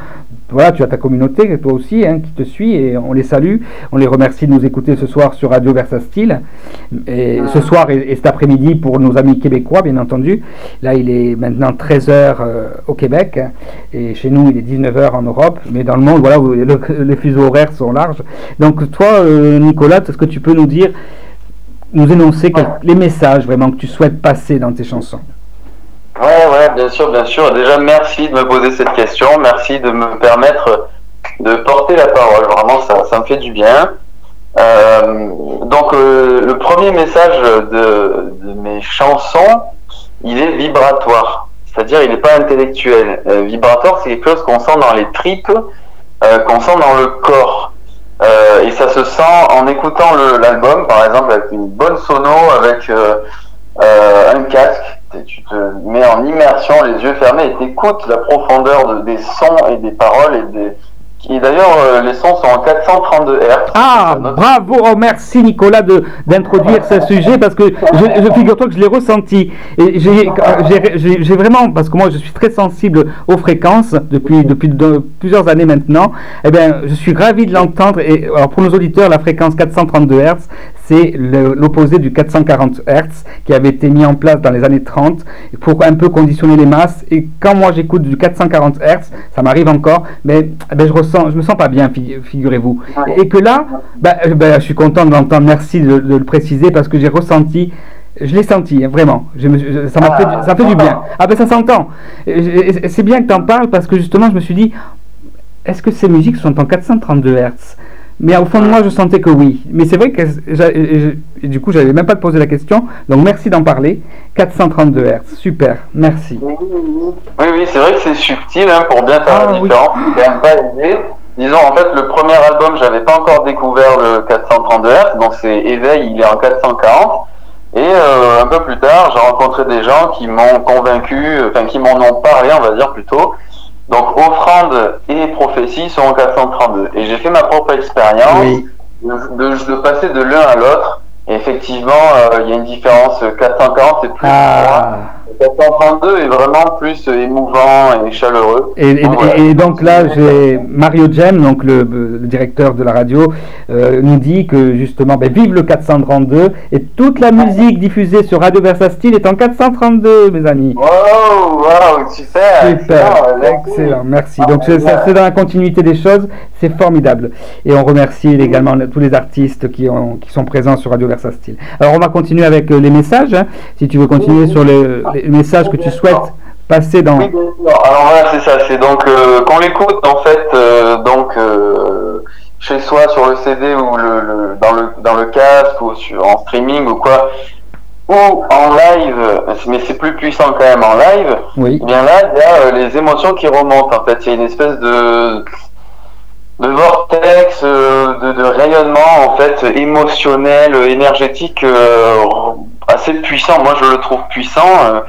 voilà tu as ta communauté toi aussi hein, qui te suit et on les salue. On les remercie de nous écouter ce soir sur Radio Versa Style. Et ce soir et, cet après-midi pour nos amis québécois bien entendu. Là il est maintenant 13h euh, au Québec et chez nous il est 19h en Europe. Mais dans le monde voilà <laughs> les fuseaux horaires sont larges. Donc toi euh, Nicolas est-ce que tu peux nous dire nous énoncer les messages vraiment que tu souhaites passer dans tes chansons? Ouais, ouais, bien sûr, bien sûr. Déjà, merci de me poser cette question. Merci de me permettre de porter la parole. Vraiment, ça, ça me fait du bien. Euh, donc, euh, le premier message de, de, mes chansons, il est vibratoire. C'est-à-dire, il n'est pas intellectuel. Euh, vibratoire, c'est quelque chose qu'on sent dans les tripes, qu'on sent dans le corps. Et ça se sent en écoutant l'album, par exemple, avec une bonne sono, avec un casque. Tu te mets en immersion, les yeux fermés, et t'écoutes la profondeur de, des sons et des paroles et des, et d'ailleurs, euh, les sons sont en 432 Hz. Ah, bravo, oh, merci Nicolas d'introduire ce sujet parce que je, figure-toi que je l'ai ressenti. J'ai vraiment, parce que moi je suis très sensible aux fréquences depuis, depuis plusieurs années maintenant, eh bien, je suis ravi de l'entendre. Et alors pour nos auditeurs, la fréquence 432 Hz, c'est l'opposé du 440 Hz qui avait été mis en place dans les années 30 pour un peu conditionner les masses. Et quand moi j'écoute du 440 Hz, ça m'arrive encore, mais eh je ressens, je me sens pas bien, figurez-vous. Et que là, ben, ben, je suis content de l'entendre, merci de, le préciser parce que j'ai ressenti je l'ai senti, hein, vraiment. Je ça m'a fait, ça fait du bien. Ah ben ça s'entend. C'est bien que tu en parles parce que justement, je me suis dit, est-ce que ces musiques sont en 432 Hz mais au fond de moi, je sentais que oui. Mais c'est vrai que du coup, j'avais même pas posé la question. Donc merci d'en parler. 432 Hz, super, merci. Oui, oui, c'est vrai que c'est subtil hein, pour bien faire la ah, différence. C'est pas aidé. Disons, en fait, le premier album, j'avais pas encore découvert le 432 Hz, donc c'est Éveil, il est en 440. Et euh, un peu plus tard, j'ai rencontré des gens qui m'ont convaincu, enfin qui m'en ont parlé, on va dire plutôt, donc, offrande et prophétie sont en 432. Et j'ai fait ma propre expérience de, de, passer de l'un à l'autre. Et effectivement, euh, il y a une différence. 440, c'est plus. Ah. 432 est vraiment plus émouvant et chaleureux. Et, donc là, j'ai Mario Jem, donc le, directeur de la radio, euh, nous dit que justement, ben, vive le 432 et toute la musique diffusée sur Radio Versa Style est en 432, mes amis. Wow, wow, super. Super, excellent, merci. Donc c'est dans la continuité des choses, c'est formidable. Et on remercie également tous les artistes qui, ont, qui sont présents sur Radio Versa Style. Alors on va continuer avec euh, les messages, hein. si tu veux continuer sur les message que tu souhaites passer dans. Oui, alors voilà, c'est ça. C'est donc euh, qu'on l'écoute en fait, euh, donc euh, chez soi sur le CD ou le, dans le dans le casque ou sur, en streaming ou quoi, ou en live, mais c'est plus puissant quand même en live. Oui. Eh bien là, il y a les émotions qui remontent. En fait, il y a une espèce de de vortex, de, de, rayonnement en fait émotionnel, énergétique assez puissant. Moi, je le trouve puissant.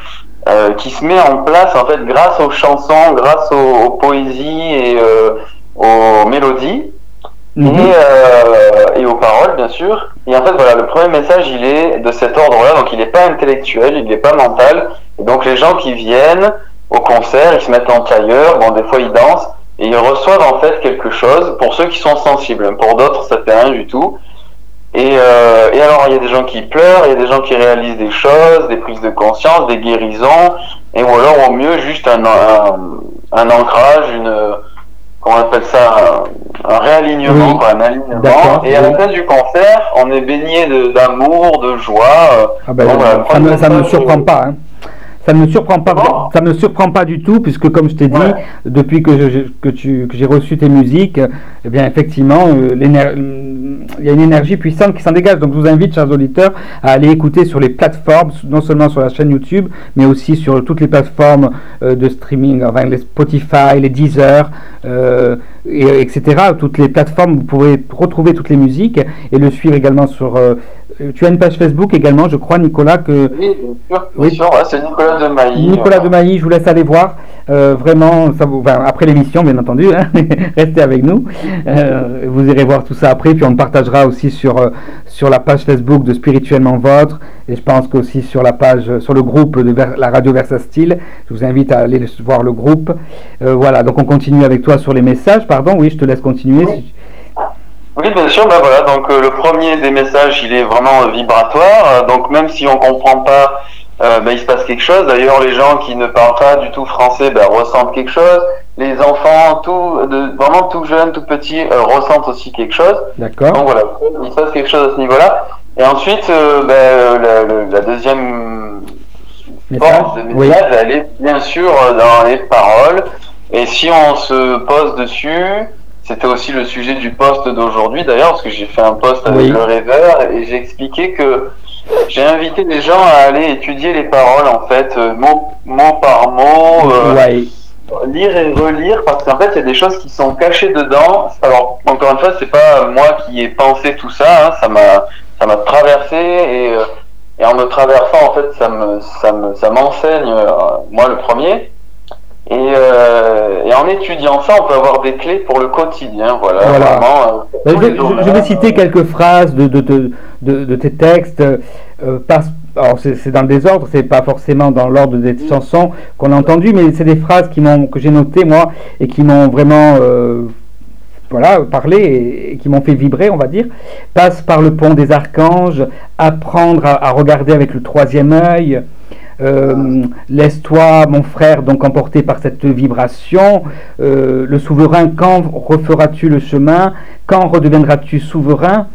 Euh, qui se met en place en fait grâce aux chansons, grâce aux, poésies et euh, aux mélodies mhm. et, euh, et, aux paroles bien sûr. Et en fait voilà, le premier message il est de cet ordre-là, donc il n'est pas intellectuel, il n'est pas mental. Et donc les gens qui viennent au concert, ils se mettent en tailleur, bon des fois ils dansent et ils reçoivent en fait quelque chose pour ceux qui sont sensibles. Pour d'autres ça fait rien du tout. Et, euh, et, alors, il y a des gens qui pleurent, il y a des gens qui réalisent des choses, des prises de conscience, des guérisons, et ou alors au mieux juste un, un, ancrage, une, comment on appelle ça, un, réalignement, un alignement. Et à la fin du concert, on est baigné d'amour, de, joie. Ah ben, ça ne me surprend pas. Hein. Ça ne me surprend pas, ça me surprend pas du tout, puisque comme je t'ai dit, depuis que, que, tu, que j'ai reçu tes musiques, eh bien effectivement, euh, il y a une énergie puissante qui s'en dégage. Donc je vous invite, chers auditeurs, à aller écouter sur les plateformes, non seulement sur la chaîne YouTube, mais aussi sur toutes les plateformes euh, de streaming, enfin les Spotify, les Deezer, euh, et, etc. Toutes les plateformes, vous pouvez retrouver toutes les musiques et le suivre également sur euh, tu as une page Facebook également, je crois, Nicolas. Que... Oui, sûr, c'est Nicolas de Mailly. Nicolas de Mailly, je vous laisse aller voir. Euh, vraiment, ça vous... après l'émission, bien entendu, hein, <laughs> restez avec nous. Euh, vous irez voir tout ça après, puis on le partagera aussi sur, sur la page Facebook de Spirituellement Votre, et je pense qu'aussi sur la page, sur le groupe de la radio Versa Style. Je vous invite à aller voir le groupe. voilà, donc on continue avec toi sur les messages. Pardon, oui, je te laisse continuer. Oui, bien sûr. Ben voilà. Donc euh, le premier des messages, il est vraiment euh, vibratoire. Euh, donc même si on comprend pas, ben, il se passe quelque chose. D'ailleurs, les gens qui ne parlent pas du tout français ben, ressentent quelque chose. Les enfants, tout, de, vraiment tout jeunes, tout petits, ressentent aussi quelque chose. D'accord. Donc voilà, il se passe quelque chose à ce niveau-là. Et ensuite, ben, la, la, deuxième force de message, elle est bien sûr dans les paroles. Et si on se pose dessus, c'était aussi le sujet du poste d'aujourd'hui d'ailleurs, parce que j'ai fait un poste avec le rêveur et j'ai expliqué que j'ai invité des gens à aller étudier les paroles en fait, euh, mot, mot par mot, euh, lire et relire, parce qu'en fait il y a des choses qui sont cachées dedans. Alors encore une fois, c'est pas moi qui ai pensé tout ça, hein, ça m'a ça m'a traversé et, euh, et en me traversant en fait ça me ça me ça m'enseigne moi le premier. Et, euh, et, en étudiant ça, on peut avoir des clés pour le quotidien. Voilà. Vraiment, euh, je, vais citer quelques phrases de, de, de, de tes textes. Euh, alors c'est dans le désordre, c'est pas forcément dans l'ordre des chansons qu'on a entendues, mais c'est des phrases qui m'ont que j'ai notées moi et qui m'ont vraiment euh, voilà parlé et, qui m'ont fait vibrer, on va dire. Passe par le pont des archanges, apprendre à, à regarder avec le troisième œil. Euh, laisse-toi, mon frère, donc emporté par cette vibration. Euh, le souverain, quand referas-tu le chemin? Quand redeviendras-tu souverain?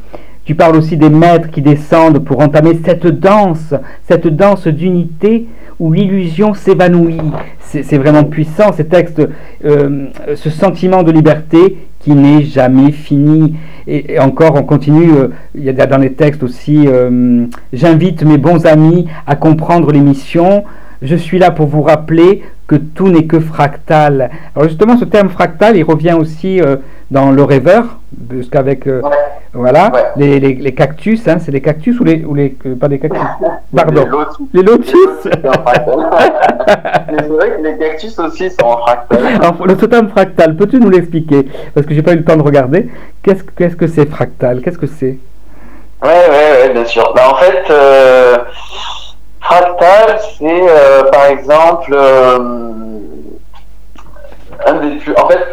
Tu parles aussi des maîtres qui descendent pour entamer cette danse, cette danse d'unité où l'illusion s'évanouit. C'est vraiment puissant, ces textes, euh, ce sentiment de liberté qui n'est jamais fini. Et, encore, on continue, euh, il y a dans les textes aussi, euh, j'invite mes bons amis à comprendre l'émission. Je suis là pour vous rappeler que tout n'est que fractal. Alors justement, ce terme fractal, il revient aussi euh, dans le rêveur, puisqu'avec voilà Les, les, les, cactus, hein, c'est les cactus ou les ou les pas des cactus, <laughs> pardon, les lotus. <laughs> c'est vrai que les cactus aussi sont en fractal. Alors, le terme fractal, peux-tu nous l'expliquer? Parce que j'ai pas eu le temps de regarder. Qu'est-ce qu'est-ce que c'est fractal? Qu'est-ce que c'est? Ouais, ouais, ouais, bien sûr. Bah, en fait. Fractal, c'est euh, par exemple euh, un des plus. En fait,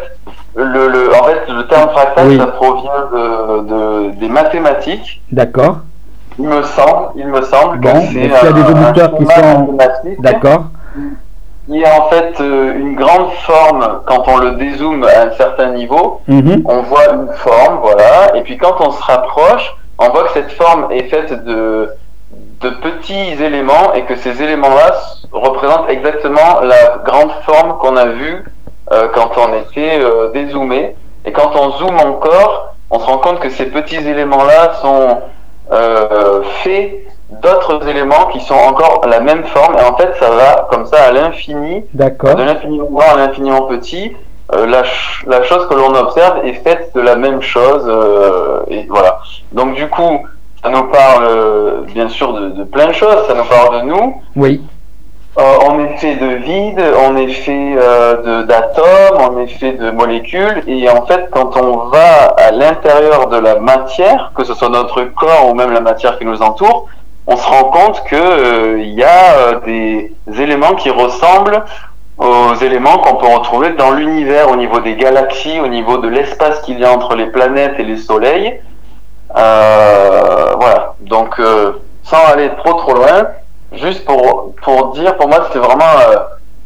le, le, en fait, le terme fractal, ça provient de, de, des mathématiques. D'accord. Il me semble, il me semble que c'est. Il y a des auditeurs qui sont. D'accord. Il y a en fait euh, une grande forme quand on le dézoome à un certain niveau. Mhm. On voit une forme, voilà. Et puis quand on se rapproche, on voit que cette forme est faite de de petits éléments et que ces éléments-là représentent exactement la grande forme qu'on a vue euh, quand on était euh, dézoomé. Et quand on zoome encore, on se rend compte que ces petits éléments-là sont euh, faits d'autres éléments qui sont encore la même forme. Et en fait, ça va comme ça à l'infini, de l'infiniment grand à l'infiniment petit. Euh, la, la, chose que l'on observe est faite de la même chose. et voilà. Donc du coup, ça nous parle euh, bien sûr de, plein de choses, ça nous parle de nous. Oui. Euh, on est fait de vide, on est fait euh, d'atomes, on est fait de molécules, et en fait, quand on va à l'intérieur de la matière, que ce soit notre corps ou même la matière qui nous entoure, on se rend compte que il y a des éléments qui ressemblent aux éléments qu'on peut retrouver dans l'univers au niveau des galaxies, au niveau de l'espace qu'il y a entre les planètes et les soleils. Euh, voilà. Donc, euh, sans aller trop trop loin, juste pour, pour dire, pour moi, c'est vraiment euh,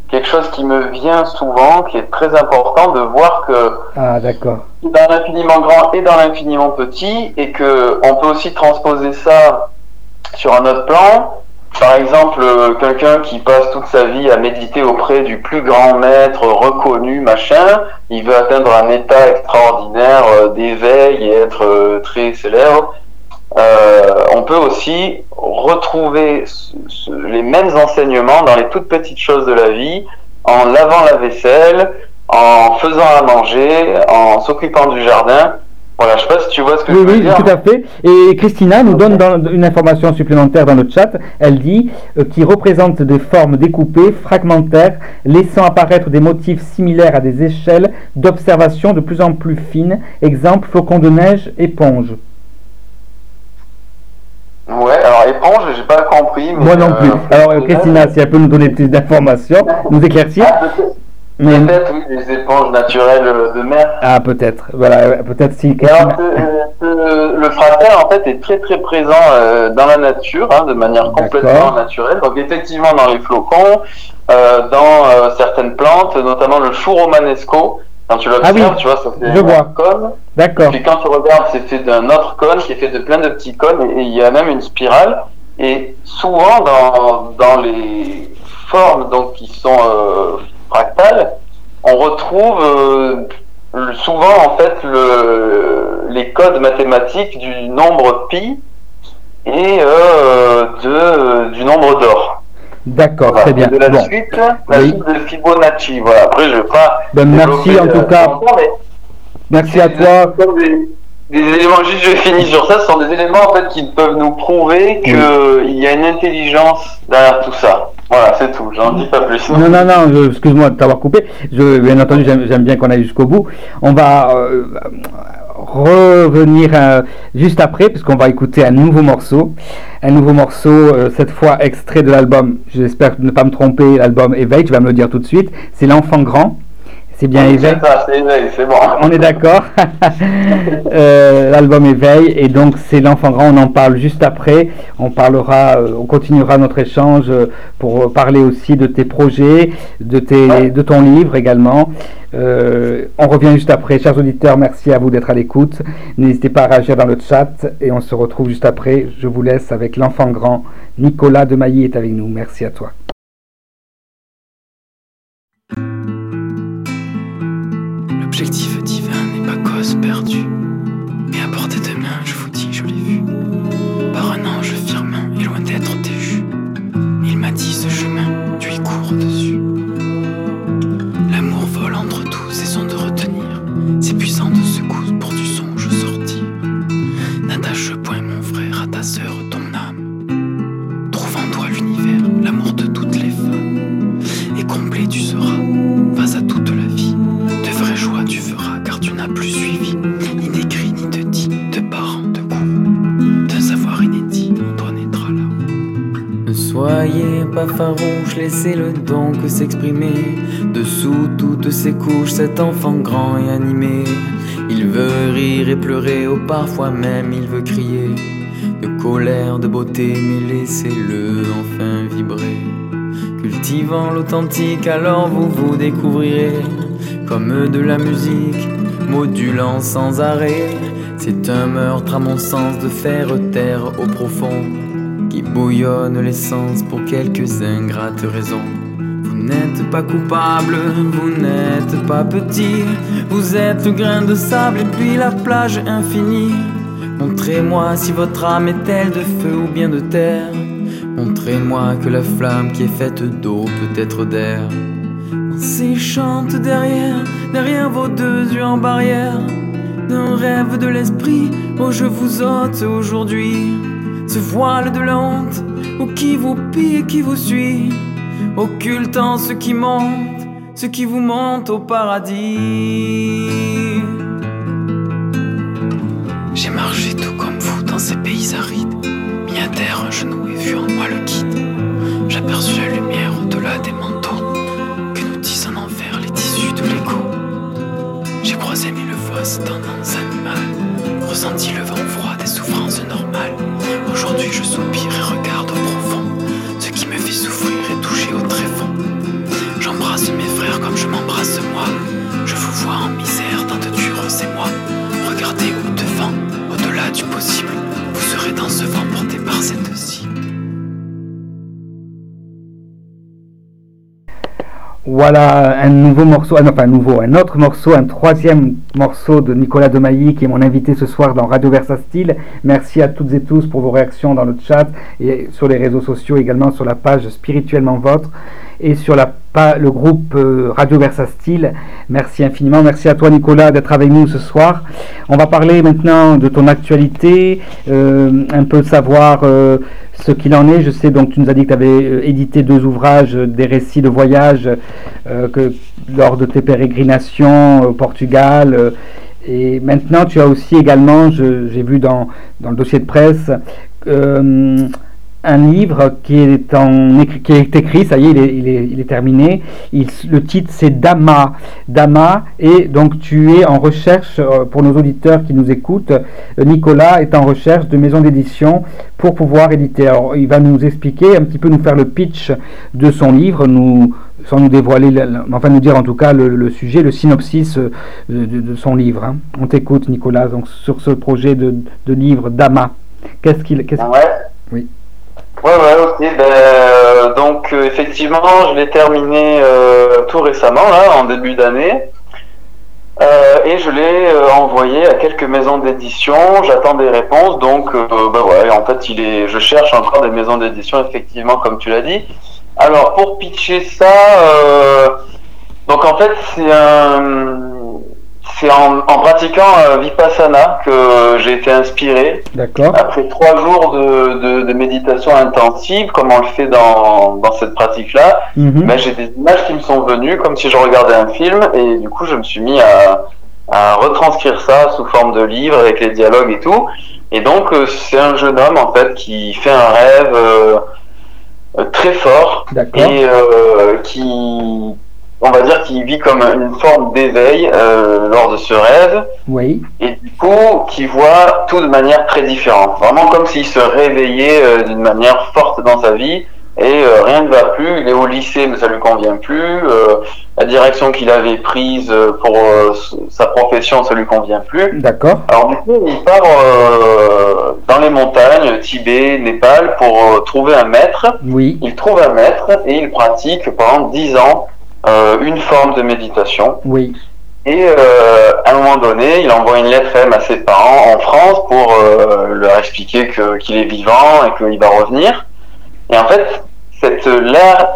quelque chose qui me vient souvent, qui est très important de voir que ah, d'accord. dans l'infiniment grand et dans l'infiniment petit, et que on peut aussi transposer ça sur un autre plan, par exemple, euh, quelqu'un qui passe toute sa vie à méditer auprès du plus grand maître reconnu, machin, il veut atteindre un état extraordinaire euh, d'éveil et être euh, très célèbre. on peut aussi retrouver les mêmes enseignements dans les toutes petites choses de la vie, en lavant la vaisselle, en faisant à manger, en s'occupant du jardin. Voilà, je sais pas si tu vois ce que oui, je veux oui, dire. Oui, tout à fait. Et Christina nous donne une information supplémentaire dans le chat. Elle dit euh, qui représente des formes découpées, fragmentaires, laissant apparaître des motifs similaires à des échelles d'observation de plus en plus fines. Exemple flocon de neige, éponge. Ouais, alors éponge, j'ai pas compris. Moi non plus. Euh, alors Christina, si elle peut nous donner plus d'informations, nous éclaircir. Ah, Peut-être, oui, des éponges naturelles de mer. Ah, peut-être. Voilà, peut-être si. Euh, le fractal, en fait, est très très présent euh, dans la nature, hein, de manière complètement naturelle. Donc, effectivement, dans les flocons, euh, dans certaines plantes, notamment le chou romanesco. Quand tu l'observes, ah oui, tu vois, ça fait je un cône. D'accord. Puis quand tu regardes, c'est fait d'un autre cône qui est fait de plein de petits cônes et il y a même une spirale. Et souvent, dans, dans les formes donc qui sont fractales, on retrouve souvent en fait le, les codes mathématiques du nombre pi et de, du nombre d'or. D'accord, très bien. De la suite, la suite de Fibonacci. Voilà. Après, je vais pas. Ben, merci en tout cas. merci à toi. Des, éléments, juste je finis sur ça, ce sont des éléments en fait qui peuvent nous prouver qu'il y a une intelligence derrière tout ça. Voilà, c'est tout, j'en dis pas plus. Non, non, non, excuse-moi de t'avoir coupé. Je, bien entendu, j'aime bien qu'on aille jusqu'au bout. On va euh, revenir euh, juste après, puisqu'on va écouter un nouveau morceau. Un nouveau morceau, euh, cette fois extrait de l'album, j'espère ne pas me tromper, l'album Éveil, tu vas me le dire tout de suite. C'est L'Enfant Grand. C'est bien Éveil. C'est bon. On est d'accord. <laughs> Euh, l'album Éveil et donc c'est l'enfant grand. On en parle juste après. On parlera, euh, on continuera notre échange euh, pour parler aussi de tes projets, de tes, de ton livre également. on revient juste après, chers auditeurs. Merci à vous d'être à l'écoute. N'hésitez pas à réagir dans le chat et on se retrouve juste après. Je vous laisse avec l'enfant grand. Nicolas de Mailly est avec nous. Merci à toi. Perdue, mais à portée de main, je vous dis, je l'ai vu. Par un ange firmin soyez pas farouche, laissez le don que s'exprimer. Dessous toutes ces couches, cet enfant grand et animé. Il veut rire et pleurer, ou parfois même il veut crier. De colère, de beauté, mais laissez-le enfin vibrer. Cultivant l'authentique, alors vous vous découvrirez comme de la musique, modulant sans arrêt. C'est un meurtre à mon sens de faire terre au profond, qui bouillonne l'essence pour quelques ingrates raisons. Vous n'êtes pas coupable, vous n'êtes pas petit, vous êtes le grain de sable et puis la plage infinie. Montrez-moi si votre âme est-elle de feu ou bien de terre. Montrez-moi que la flamme qui est faite d'eau peut être d'air. Si chante derrière, derrière vos deux yeux en barrière, d'un rêve de l'esprit, oh je vous ôte aujourd'hui ce voile de la ou qui vous pille et qui vous suit, occultant ce qui monte, ce qui vous monte au paradis. J'ai marché tout comme vous dans ces pays arides, mis à terre un genou et vu en moi le guide. J'aperçus la lumière au-delà des manteaux J'ai croisé mille fois ce tendance animal, ressenti le vent froid des souffrances. Je soupire et regarde au profond, ce qui me fait souffrir et toucher au tréfonds. J'embrasse mes frères comme je m'embrasse moi, je vous vois en misère dans de durs moi Regardez au devant, au-delà du possible, vous serez dans ce vent porté par cette Voilà un nouveau morceau, ah un nouveau, un autre morceau, un troisième morceau de Nicolas Demailly qui est mon invité ce soir dans Radio Versa Style. Merci à toutes et tous pour vos réactions dans le chat et sur les réseaux sociaux également sur la page Spirituellement Votre et sur le groupe euh, Radio Versa Style. Merci infiniment. Merci à toi Nicolas d'être avec nous ce soir. On va parler maintenant de ton actualité, euh, un peu savoir euh, ce qu'il en est. Je sais donc tu nous as dit que tu avais édité deux ouvrages, des récits de voyage que, lors de tes pérégrinations au Portugal. et maintenant, tu as aussi également, j'ai vu dans, dans, le dossier de presse, un livre qui est, en, qui est écrit, ça y est, il est, il est, il est terminé. Il, le titre c'est Dama. Dama, et donc tu es en recherche, euh, pour nos auditeurs qui nous écoutent, euh, Nicolas est en recherche de maison d'édition pour pouvoir éditer. Alors, il va nous expliquer, un petit peu nous faire le pitch de son livre, nous, sans nous dévoiler, enfin nous dire en tout cas le, sujet, le synopsis euh, de, son livre. Hein. On t'écoute Nicolas, donc sur ce projet de, de livre Dama. Qu'est-ce qu'il... Qu ouais. Oui. Ouais, ouais, ok. Ben, euh, donc effectivement, je l'ai terminé tout récemment, là, en début d'année. et je l'ai envoyé à quelques maisons d'édition. J'attends des réponses. Donc, bah ouais, en fait, il est, je cherche encore des maisons d'édition, effectivement, comme tu l'as dit. Alors, pour pitcher ça, donc en fait, c'est un, c'est en, en, pratiquant euh, Vipassana que j'ai été inspiré. D'accord. Après trois jours de, de, de, méditation intensive, comme on le fait dans, dans cette pratique-là, mm ben, j'ai des images qui me sont venues comme si je regardais un film et du coup je me suis mis à, à retranscrire ça sous forme de livre avec les dialogues et tout. Et donc euh, c'est un jeune homme en fait qui fait un rêve euh, très fort et qui on va dire qu'il vit comme une forme d'éveil euh, lors de ce rêve. Oui. Et du coup, qui voit tout de manière très différente. Vraiment comme s'il se réveillait euh, d'une manière forte dans sa vie et euh, rien ne va plus. Il est au lycée, mais ça lui convient plus. la direction qu'il avait prise pour sa profession, ça lui convient plus. D'accord. Alors du coup, il part dans les montagnes, Tibet, Népal, pour trouver un maître. Oui. Il trouve un maître et il pratique pendant dix ans euh, une forme de méditation. Oui. Et euh, à un moment donné, il envoie une lettre à ses parents en France pour euh, leur expliquer qu'il est vivant et qu'il va revenir. Et en fait, cette,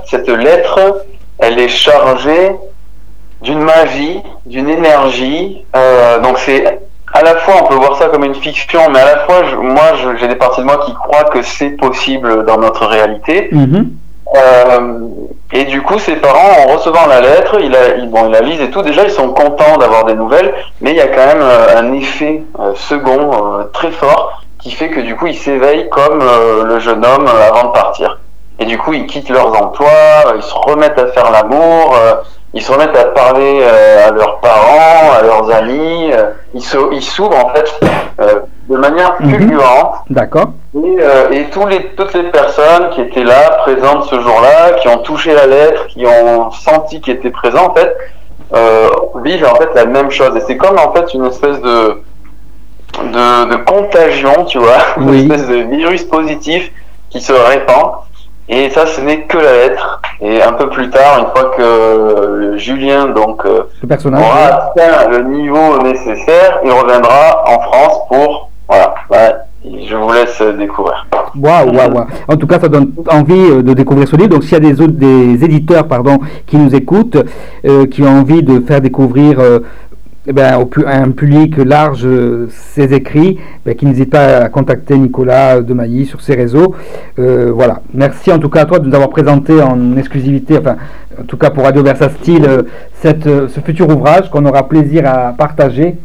cette lettre, elle est chargée d'une magie, d'une énergie. Donc c'est à la fois, on peut voir ça comme une fiction, mais à la fois, moi, j'ai des parties de moi qui croient que c'est possible dans notre réalité. Mm-hmm. Euh, et du coup, ses parents, en recevant la lettre, il a, ils, bon, ils la lisent et tout. Déjà, ils sont contents d'avoir des nouvelles, mais il y a quand même euh, un effet euh, second très fort qui fait que du coup, ils s'éveillent comme le jeune homme avant de partir. Et du coup, ils quittent leurs emplois, ils se remettent à faire l'amour, ils se remettent à parler à leurs parents, à leurs amis. ils s'ouvrent en fait de manière mhm. fulgurante. D'accord. Et, euh, et tous les, toutes les personnes qui étaient là, présentes ce jour-là, qui ont touché la lettre, qui ont senti qu'ils étaient présents, en fait, euh, vivent en fait la même chose. Et c'est comme en fait une espèce de, de, de contagion, tu vois, <laughs> une espèce de virus positif qui se répand. Et ça, ce n'est que la lettre. Et un peu plus tard, une fois que Julien donc euh, aura atteint le niveau nécessaire, il reviendra en France pour voilà, je vous laisse découvrir. Waouh, waouh, waouh. En tout cas, ça donne envie euh, de découvrir ce livre. Donc, s'il y a des, autres, des éditeurs pardon, qui nous écoutent, euh, qui ont envie de faire découvrir euh, eh ben, un public large ses écrits, ben, qui n'hésite pas à contacter Nicolas de Mailly sur ses réseaux. voilà. Merci en tout cas à toi de nous avoir présenté en exclusivité, enfin, en tout cas pour Radio Versa Style, cette, ce futur ouvrage qu'on aura plaisir à partager.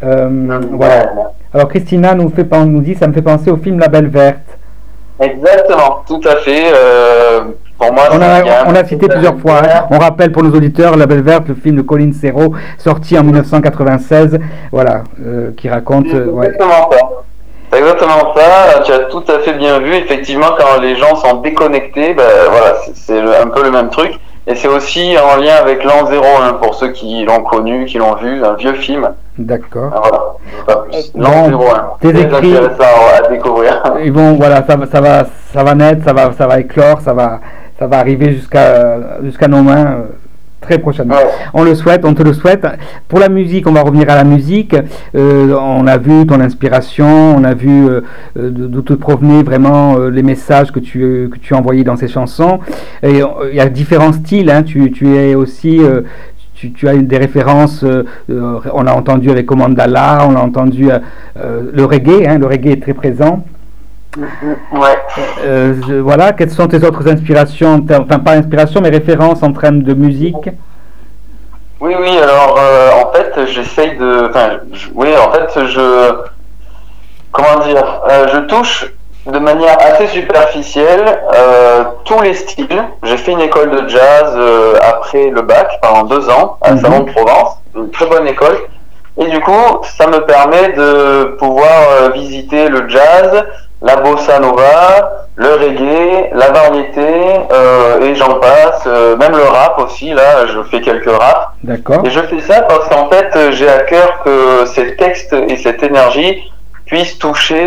voilà. Alors Christina nous, fait, nous dit ça me fait penser au film La Belle Verte. Exactement, tout à fait. Euh, pour moi, on a, on a cité plusieurs fois. Hein. On rappelle pour nos auditeurs La Belle Verte, le film de Colin Serrault, sorti en 1996, voilà, euh, qui raconte. C'est euh, exactement ça. C'est exactement ça. Tu as tout à fait bien vu. Effectivement, quand les gens sont déconnectés, ben, voilà, c'est un peu le même truc. Et c'est aussi en lien avec l'an 01 pour ceux qui l'ont connu, qui l'ont vu, un vieux film. D'accord. Voilà. L'an 01. Tes écrits, à découvrir. Ils vont, voilà, ça, ça va, ça va naître, ça va, ça va éclore, ça va, ça va arriver jusqu'à, jusqu'à nos mains très prochainement. On le souhaite, on te le souhaite. Pour la musique, on va revenir à la musique. Euh, on a vu ton inspiration, on a vu euh, euh, d'où te provenaient vraiment les messages que tu, que tu envoyais dans ces chansons. Et il y a différents styles. Hein. Tu, tu, es aussi tu, tu, as des références, on a entendu avec Commandala, on a entendu le reggae, hein, le reggae est très présent. Ouais. Euh, voilà, quelles sont tes autres inspirations, enfin pas inspiration, mais références en termes de musique? Oui, oui, alors euh, en fait, j'essaye de. Enfin, oui, en fait, je. Comment dire euh, Je touche de manière assez superficielle tous les styles. J'ai fait une école de jazz après le bac pendant deux ans à mhm. Salon de Provence, une très bonne école. Et du coup, ça me permet de pouvoir visiter le jazz, la bossa nova, le reggae, la variété, euh, et j'en passe, euh, même le rap aussi, là, je fais quelques raps. D'accord. Et je fais ça parce qu'en fait, j'ai à cœur que ces textes et cette énergie puissent toucher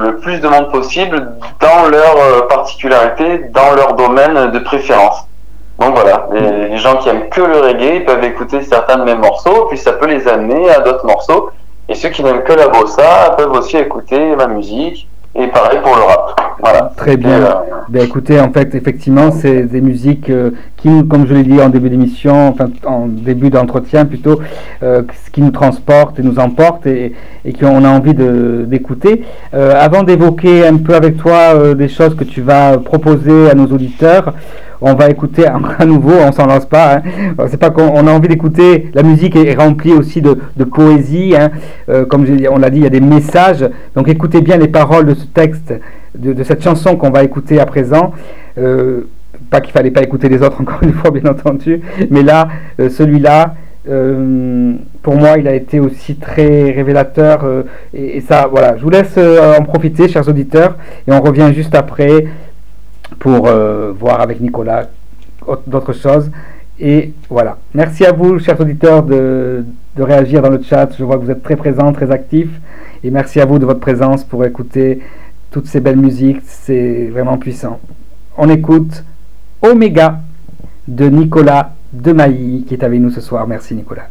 le plus de monde possible dans leur particularité, dans leur domaine de préférence. Donc voilà, les, gens qui aiment que le reggae peuvent écouter certains de mes morceaux, puis ça peut les amener à d'autres morceaux. Et ceux qui n'aiment que la bossa peuvent aussi écouter ma musique. Et pareil pour le rap. Voilà. Très bien. Euh, ben, écoutez, en fait, effectivement, c'est des musiques euh, qui, comme je l'ai dit en début d'émission, enfin en début d'entretien plutôt, euh, qui nous transportent et nous emportent et, et qu'on a envie d'écouter. avant d'évoquer un peu avec toi des choses que tu vas proposer à nos auditeurs, on va écouter <laughs> à nouveau, on s'en lance pas. Hein. C'est pas qu'on a envie d'écouter. La musique est remplie aussi de, poésie. Hein. Euh, comme on l'a dit, il y a des messages. Donc écoutez bien les paroles de ce texte, de, cette chanson qu'on va écouter à présent. Euh, pas qu'il fallait pas écouter les autres <laughs> encore une fois, bien entendu. Mais là, euh, celui-là. pour moi, il a été aussi très révélateur. et, ça, voilà, je vous laisse en profiter, chers auditeurs, et on revient juste après pour euh, voir avec Nicolas d'autres choses. Et voilà. Merci à vous, chers auditeurs, de, réagir dans le chat. Je vois que vous êtes très présents, très actifs. Et merci à vous de votre présence pour écouter toutes ces belles musiques. C'est vraiment puissant. On écoute Omega de Nicolas Demailly qui est avec nous ce soir. Merci Nicolas.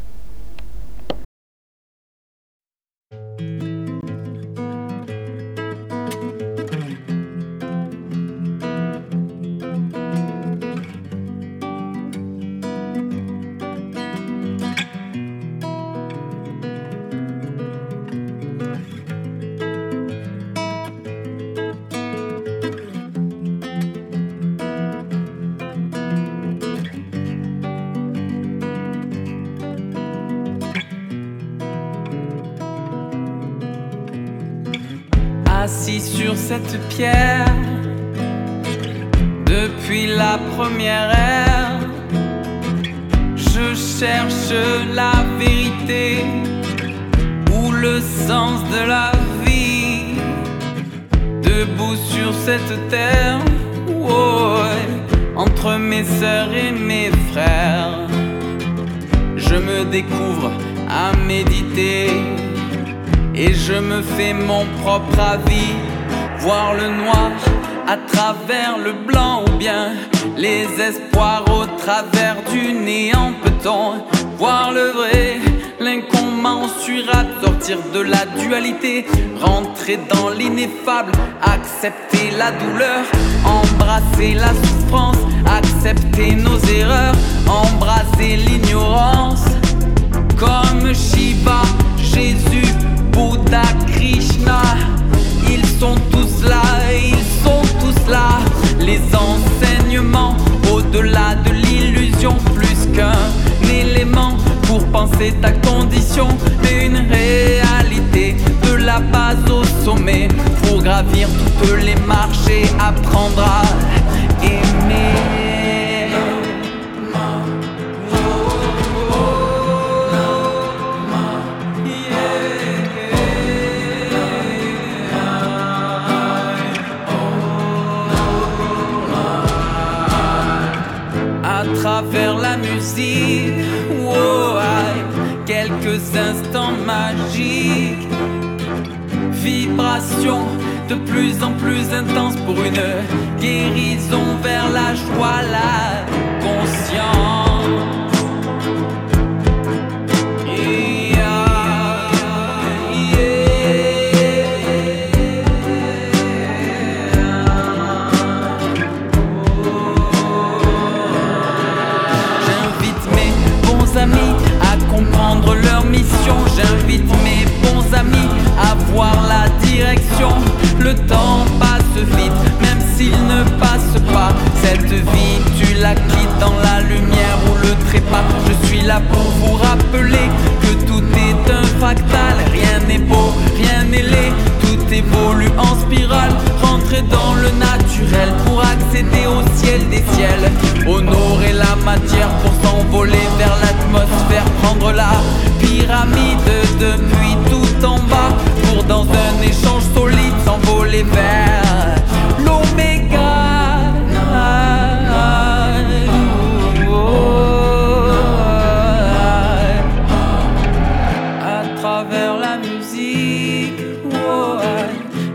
Dans l'ineffable. Accepter la douleur embrasser la souffrance accepter nos erreurs embrasser l'ignorance. Comme Shiva Jésus Bouddha Krishna ils sont tous là, ils sont tous là. Les enseignements au-delà de l'illusion, plus qu'un élément pour penser ta condition, mais une réalité. de la base au sommet. Pour gravir toutes les marches apprendre à aimer. travers la musique. quelques instants magiques. Vibration de plus en plus intense pour une guérison vers la joie, la conscience. Même s'il ne passe pas. Cette vie, tu la quittes dans la lumière ou le trépas. Je suis là pour vous rappeler que tout est un fractal. Rien n'est beau, rien n'est laid. Tout évolue en spirale. Rentrer dans le naturel pour accéder au ciel des ciels. Honorer la matière pour s'envoler vers l'atmosphère. Prendre la pyramide depuis tout en bas pour dans un échange vers l'oméga. À travers la musique.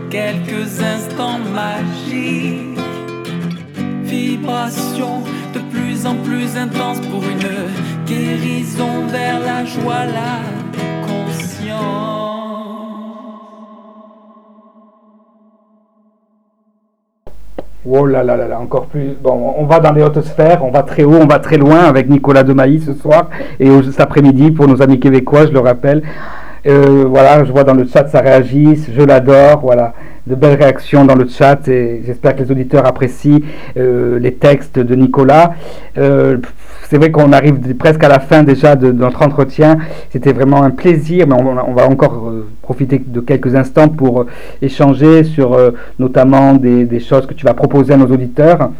quelques instants magiques, vibration de plus en plus intense pour une guérison vers la joie, la Oh là là là là, encore plus. Bon, on va dans les hautes sphères, on va très haut, on va très loin avec Nicolas Demailly ce soir et cet après-midi pour nos amis québécois, je le rappelle. Euh, voilà, je vois dans le chat ça réagit, je l'adore, voilà, de belles réactions dans le chat et j'espère que les auditeurs apprécient euh, les textes de Nicolas. Euh, c'est vrai qu'on arrive presque à la fin déjà de, notre entretien. C'était vraiment un plaisir, mais on, va encore profiter de quelques instants pour échanger sur notamment des, choses que tu vas proposer à nos auditeurs.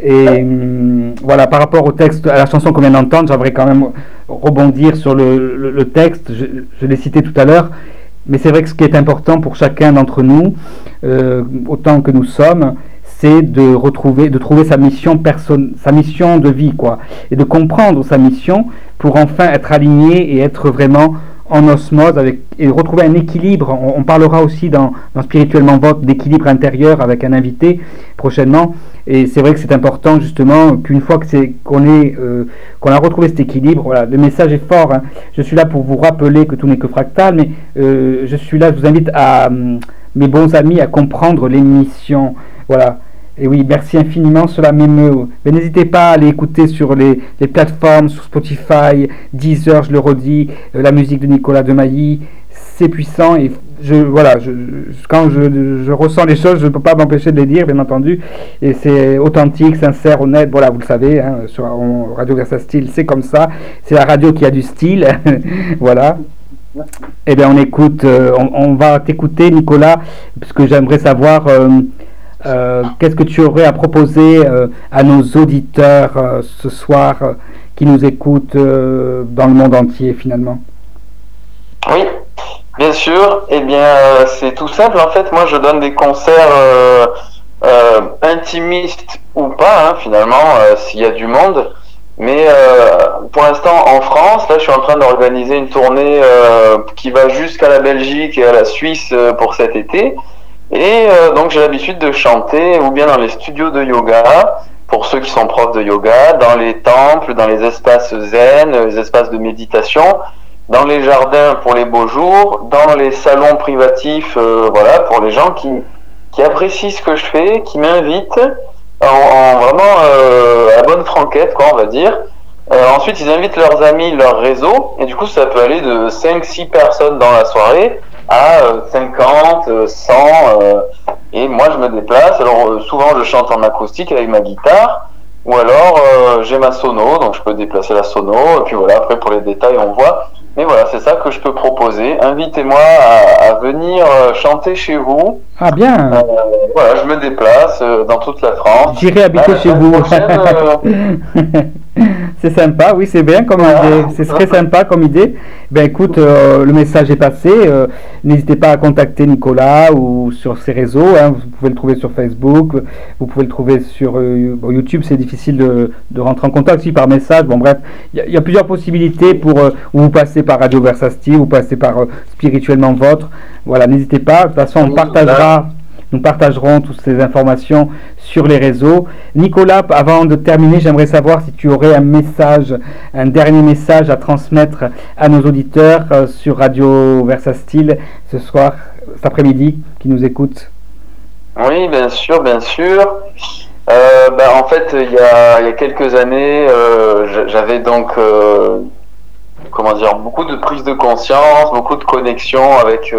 Et hum, voilà, par rapport au texte, à la chanson qu'on vient d'entendre, j'aimerais quand même rebondir sur le, texte. Je, l'ai cité tout à l'heure. Mais c'est vrai que ce qui est important pour chacun d'entre nous, euh, autant que nous sommes, de retrouver, de trouver sa mission personne, sa mission de vie, quoi, et de comprendre sa mission pour enfin être aligné et être vraiment en osmose avec, et retrouver un équilibre. On, parlera aussi dans, dans Spirituellement Vote d'équilibre intérieur avec un invité prochainement. Et c'est vrai que c'est important justement qu'une fois que c'est qu'on est euh, qu'on a retrouvé cet équilibre, voilà, le message est fort. Hein. Je suis là pour vous rappeler que tout n'est que fractal, mais euh, je suis là, je vous invite à mes bons amis à comprendre l'émission. Voilà. Et oui, merci infiniment, cela m'émeut. Mais n'hésitez pas à aller écouter sur les, plateformes, sur Spotify, Deezer, je le redis, euh, la musique de Nicolas Demailly. C'est puissant et je, voilà, je, quand je, ressens les choses, je ne peux pas m'empêcher de les dire, bien entendu. Et c'est authentique, sincère, honnête. Voilà, vous le savez, hein, sur Radio Versa Style, c'est comme ça. C'est la radio qui a du style. <laughs> voilà. Eh bien, on écoute, euh, on, va t'écouter, Nicolas, puisque j'aimerais savoir. Euh, qu'est-ce que tu aurais à proposer euh, à nos auditeurs euh, ce soir qui nous écoutent dans le monde entier finalement? Oui, bien sûr. Eh bien, c'est tout simple. En fait, moi, je donne des concerts intimistes ou pas, hein, finalement, s'il y a du monde. Mais pour l'instant, en France, là, je suis en train d'organiser une tournée qui va jusqu'à la Belgique et à la Suisse pour cet été. Et euh, donc j'ai l'habitude de chanter ou bien dans les studios de yoga, pour ceux qui sont profs de yoga, dans les temples, dans les espaces zen, les espaces de méditation, dans les jardins pour les beaux jours, dans les salons privatifs, euh, voilà, pour les gens qui, qui apprécient ce que je fais, qui m'invitent en, vraiment euh, à bonne franquette, quoi, on va dire. Ensuite, ils invitent leurs amis, leur réseau, et du coup, ça peut aller de 5-6 personnes dans la soirée à 50, euh, 100. Euh, euh, et moi, je me déplace. Alors, souvent, je chante en acoustique avec ma guitare. Ou alors, j'ai ma sono, donc je peux déplacer la sono. Et puis voilà, après, pour les détails, on voit. Mais voilà, c'est ça que je peux proposer. Invitez-moi à, venir chanter chez vous. Ah bien. voilà, je me déplace dans toute la France. J'irai habiter chez vous. <laughs> c'est sympa, oui, c'est bien comme idée. C'est très sympa comme idée. Ben écoute, euh, le message est passé. Euh, n'hésitez pas à contacter Nicolas ou sur ses réseaux. Hein. vous pouvez le trouver sur Facebook, vous pouvez le trouver sur euh, YouTube. C'est difficile de, rentrer en contact aussi par message. Bon, bref, il y, a plusieurs possibilités pour vous passez par Radio Versasti, vous passez par Spirituellement Votre. Voilà, n'hésitez pas. De toute façon, on partagera. Nous partagerons toutes ces informations sur les réseaux. Nicolas, avant de terminer, j'aimerais savoir si tu aurais un message, un dernier message à transmettre à nos auditeurs euh, sur Radio Versa Style ce soir, cet après-midi, qui nous écoutent. Oui, bien sûr, bien sûr. Euh, ben, en fait, il y, a, quelques années, euh, j'avais donc, comment dire, beaucoup de prise de conscience, beaucoup de connexion avec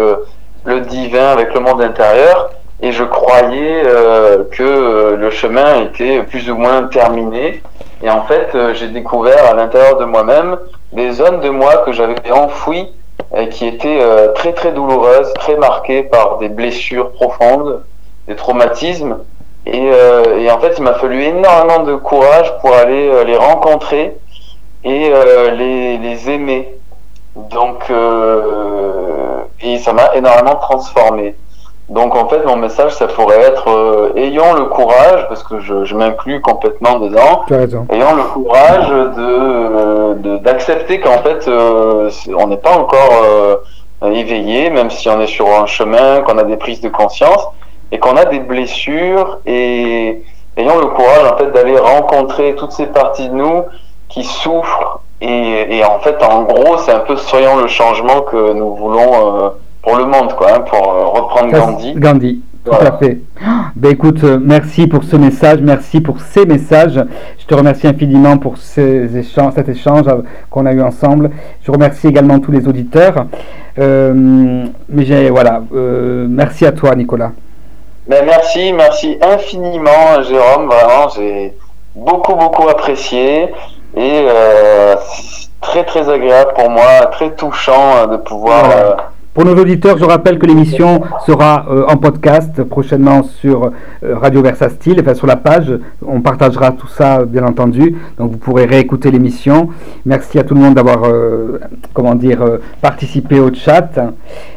le divin, avec le monde intérieur et je croyais euh, que euh, le chemin était plus ou moins terminé. Et en fait, euh, j'ai découvert à l'intérieur de moi-même des zones de moi que j'avais enfouies et qui étaient très très douloureuses, très marquées par des blessures profondes, des traumatismes. Et, et en fait, il m'a fallu énormément de courage pour aller les rencontrer et les, les aimer. Donc, et ça m'a énormément transformé. Donc en fait, mon message, ça pourrait être euh, ayons le courage, parce que je, je m'inclus complètement dedans, ayons le courage de d'accepter qu'en fait, euh, on n'est pas encore euh, éveillé, même si on est sur un chemin, qu'on a des prises de conscience et qu'on a des blessures et ayons le courage en fait d'aller rencontrer toutes ces parties de nous qui souffrent et, en fait en gros c'est un peu soyons le changement que nous voulons euh, pour le monde quoi hein, pour euh, reprendre Gandhi. Gandhi. Tout à fait. <gasps> Ben écoute, euh, merci pour ce message, merci pour ces messages. Je te remercie infiniment pour ces échanges, cet échange qu'on a eu ensemble. Je remercie également tous les auditeurs. mais j'ai voilà, merci à toi, Nicolas. Ben merci, merci infiniment, Jérôme. Vraiment, j'ai beaucoup, beaucoup apprécié et euh, très, très agréable pour moi, très touchant de pouvoir. Euh, pour nos auditeurs, je rappelle que l'émission sera euh, en podcast prochainement sur euh, Radio Versa Style, enfin sur la page. On partagera tout ça, bien entendu. Donc vous pourrez réécouter l'émission. Merci à tout le monde d'avoir, euh, comment dire, participé au chat.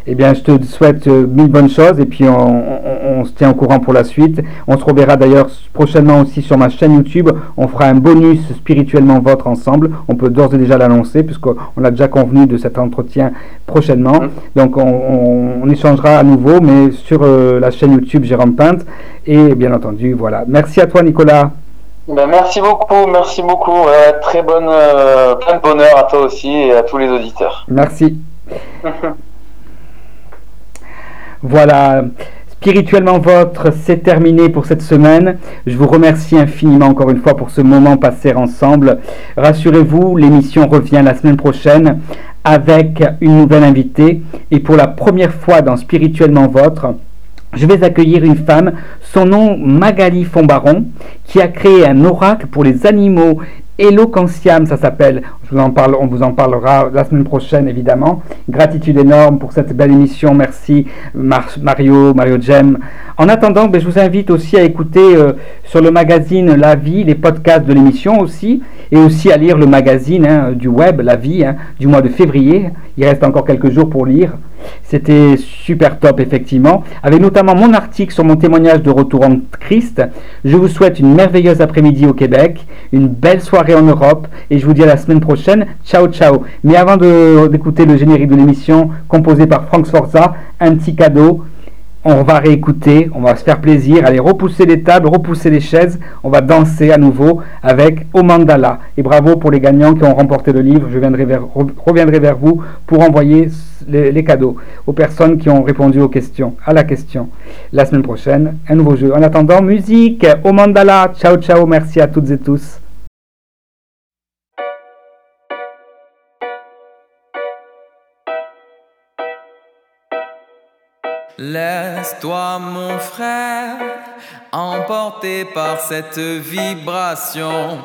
Eh bien, je te souhaite mille bonnes choses et puis on, se tient au courant pour la suite. On se reverra d'ailleurs prochainement aussi sur ma chaîne YouTube. On fera un bonus spirituellement votre ensemble. On peut d'ores et déjà l'annoncer puisqu'on a déjà convenu de cet entretien prochainement. Mmh. Donc donc on, échangera à nouveau, mais sur euh, la chaîne YouTube Jérôme Pinte. Et bien entendu, voilà. Merci à toi, Nicolas. Ben, merci beaucoup, merci beaucoup. très bonne, euh, plein de bonheur à toi aussi et à tous les auditeurs. Merci. <laughs> voilà. Spirituellement Votre, c'est terminé pour cette semaine. Je vous remercie infiniment encore une fois pour ce moment passé ensemble. Rassurez-vous, l'émission revient la semaine prochaine avec une nouvelle invitée. Et pour la première fois dans Spirituellement Votre, je vais accueillir une femme, son nom Magali Fombaron, qui a créé un oracle pour les animaux Eloquentiam, ça s'appelle. On vous en parlera la semaine prochaine, évidemment. Gratitude énorme pour cette belle émission. Merci Mario, Mario Jem. En attendant, ben, je vous invite aussi à écouter euh, sur le magazine La Vie les podcasts de l'émission aussi, et aussi à lire le magazine hein, du web La Vie hein, du mois de février. Il reste encore quelques jours pour lire. C'était super top, effectivement, avec notamment mon article sur mon témoignage de retour en Christ. Je vous souhaite une merveilleuse après-midi au Québec, une belle soirée en Europe, et je vous dis à la semaine prochaine. Ciao, ciao. Mais avant d'écouter le générique de l'émission composé par Frank Sforza, un petit cadeau on va réécouter, on va se faire plaisir, aller repousser les tables, repousser les chaises, on va danser à nouveau avec Au Mandala. Et bravo pour les gagnants qui ont remporté le livre, je reviendrai vers vous pour envoyer les, cadeaux aux personnes qui ont répondu aux questions, à la question. La semaine prochaine, un nouveau jeu. En attendant, musique, Au Mandala, ciao ciao, merci à toutes et tous. Laisse-toi mon frère emporter par cette vibration.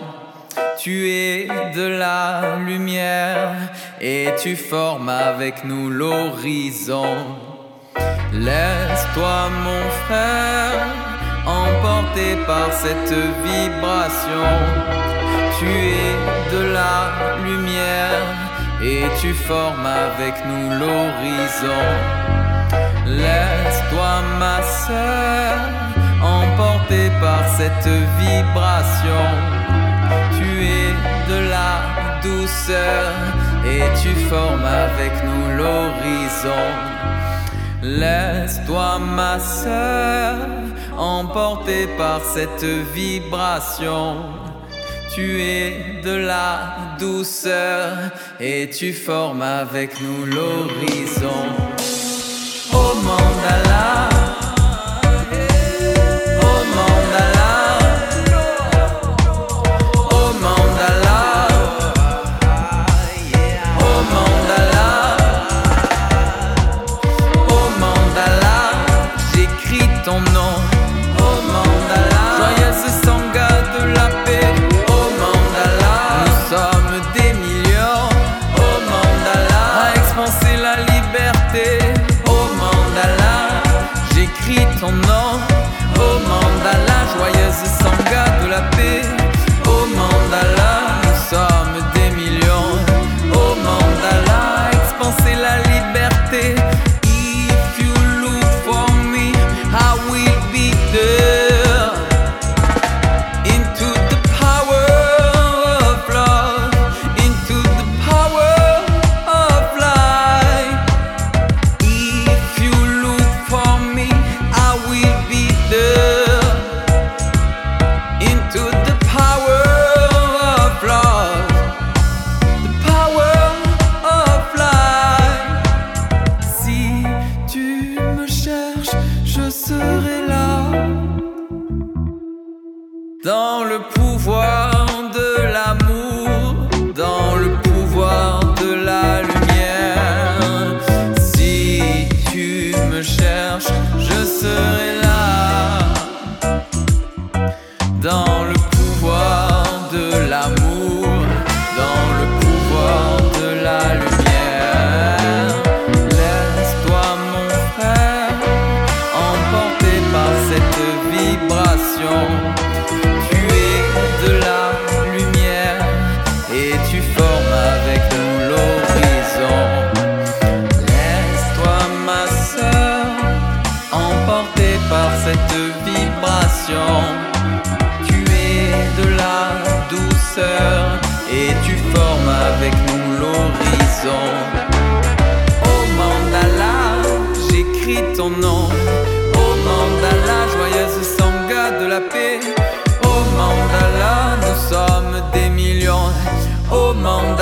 Tu es de la lumière et tu formes avec nous l'horizon. Laisse-toi mon frère emporter par cette vibration. Tu es de la lumière et tu formes avec nous l'horizon. Laisse-toi ma sœur emporter par cette vibration. Tu es de la douceur et tu formes avec nous l'horizon. Laisse-toi ma sœur emporter par cette vibration. Tu es de la douceur et tu formes avec nous l'horizon. Oh mandala dans Au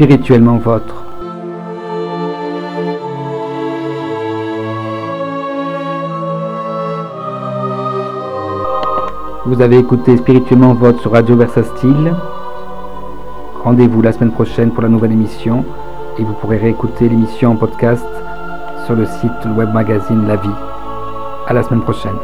spirituellement votre. Vous avez écouté spirituellement votre sur Radio Versa Style. Rendez-vous la semaine prochaine pour la nouvelle émission et vous pourrez réécouter l'émission en podcast sur le site web magazine La Vie. À la semaine prochaine.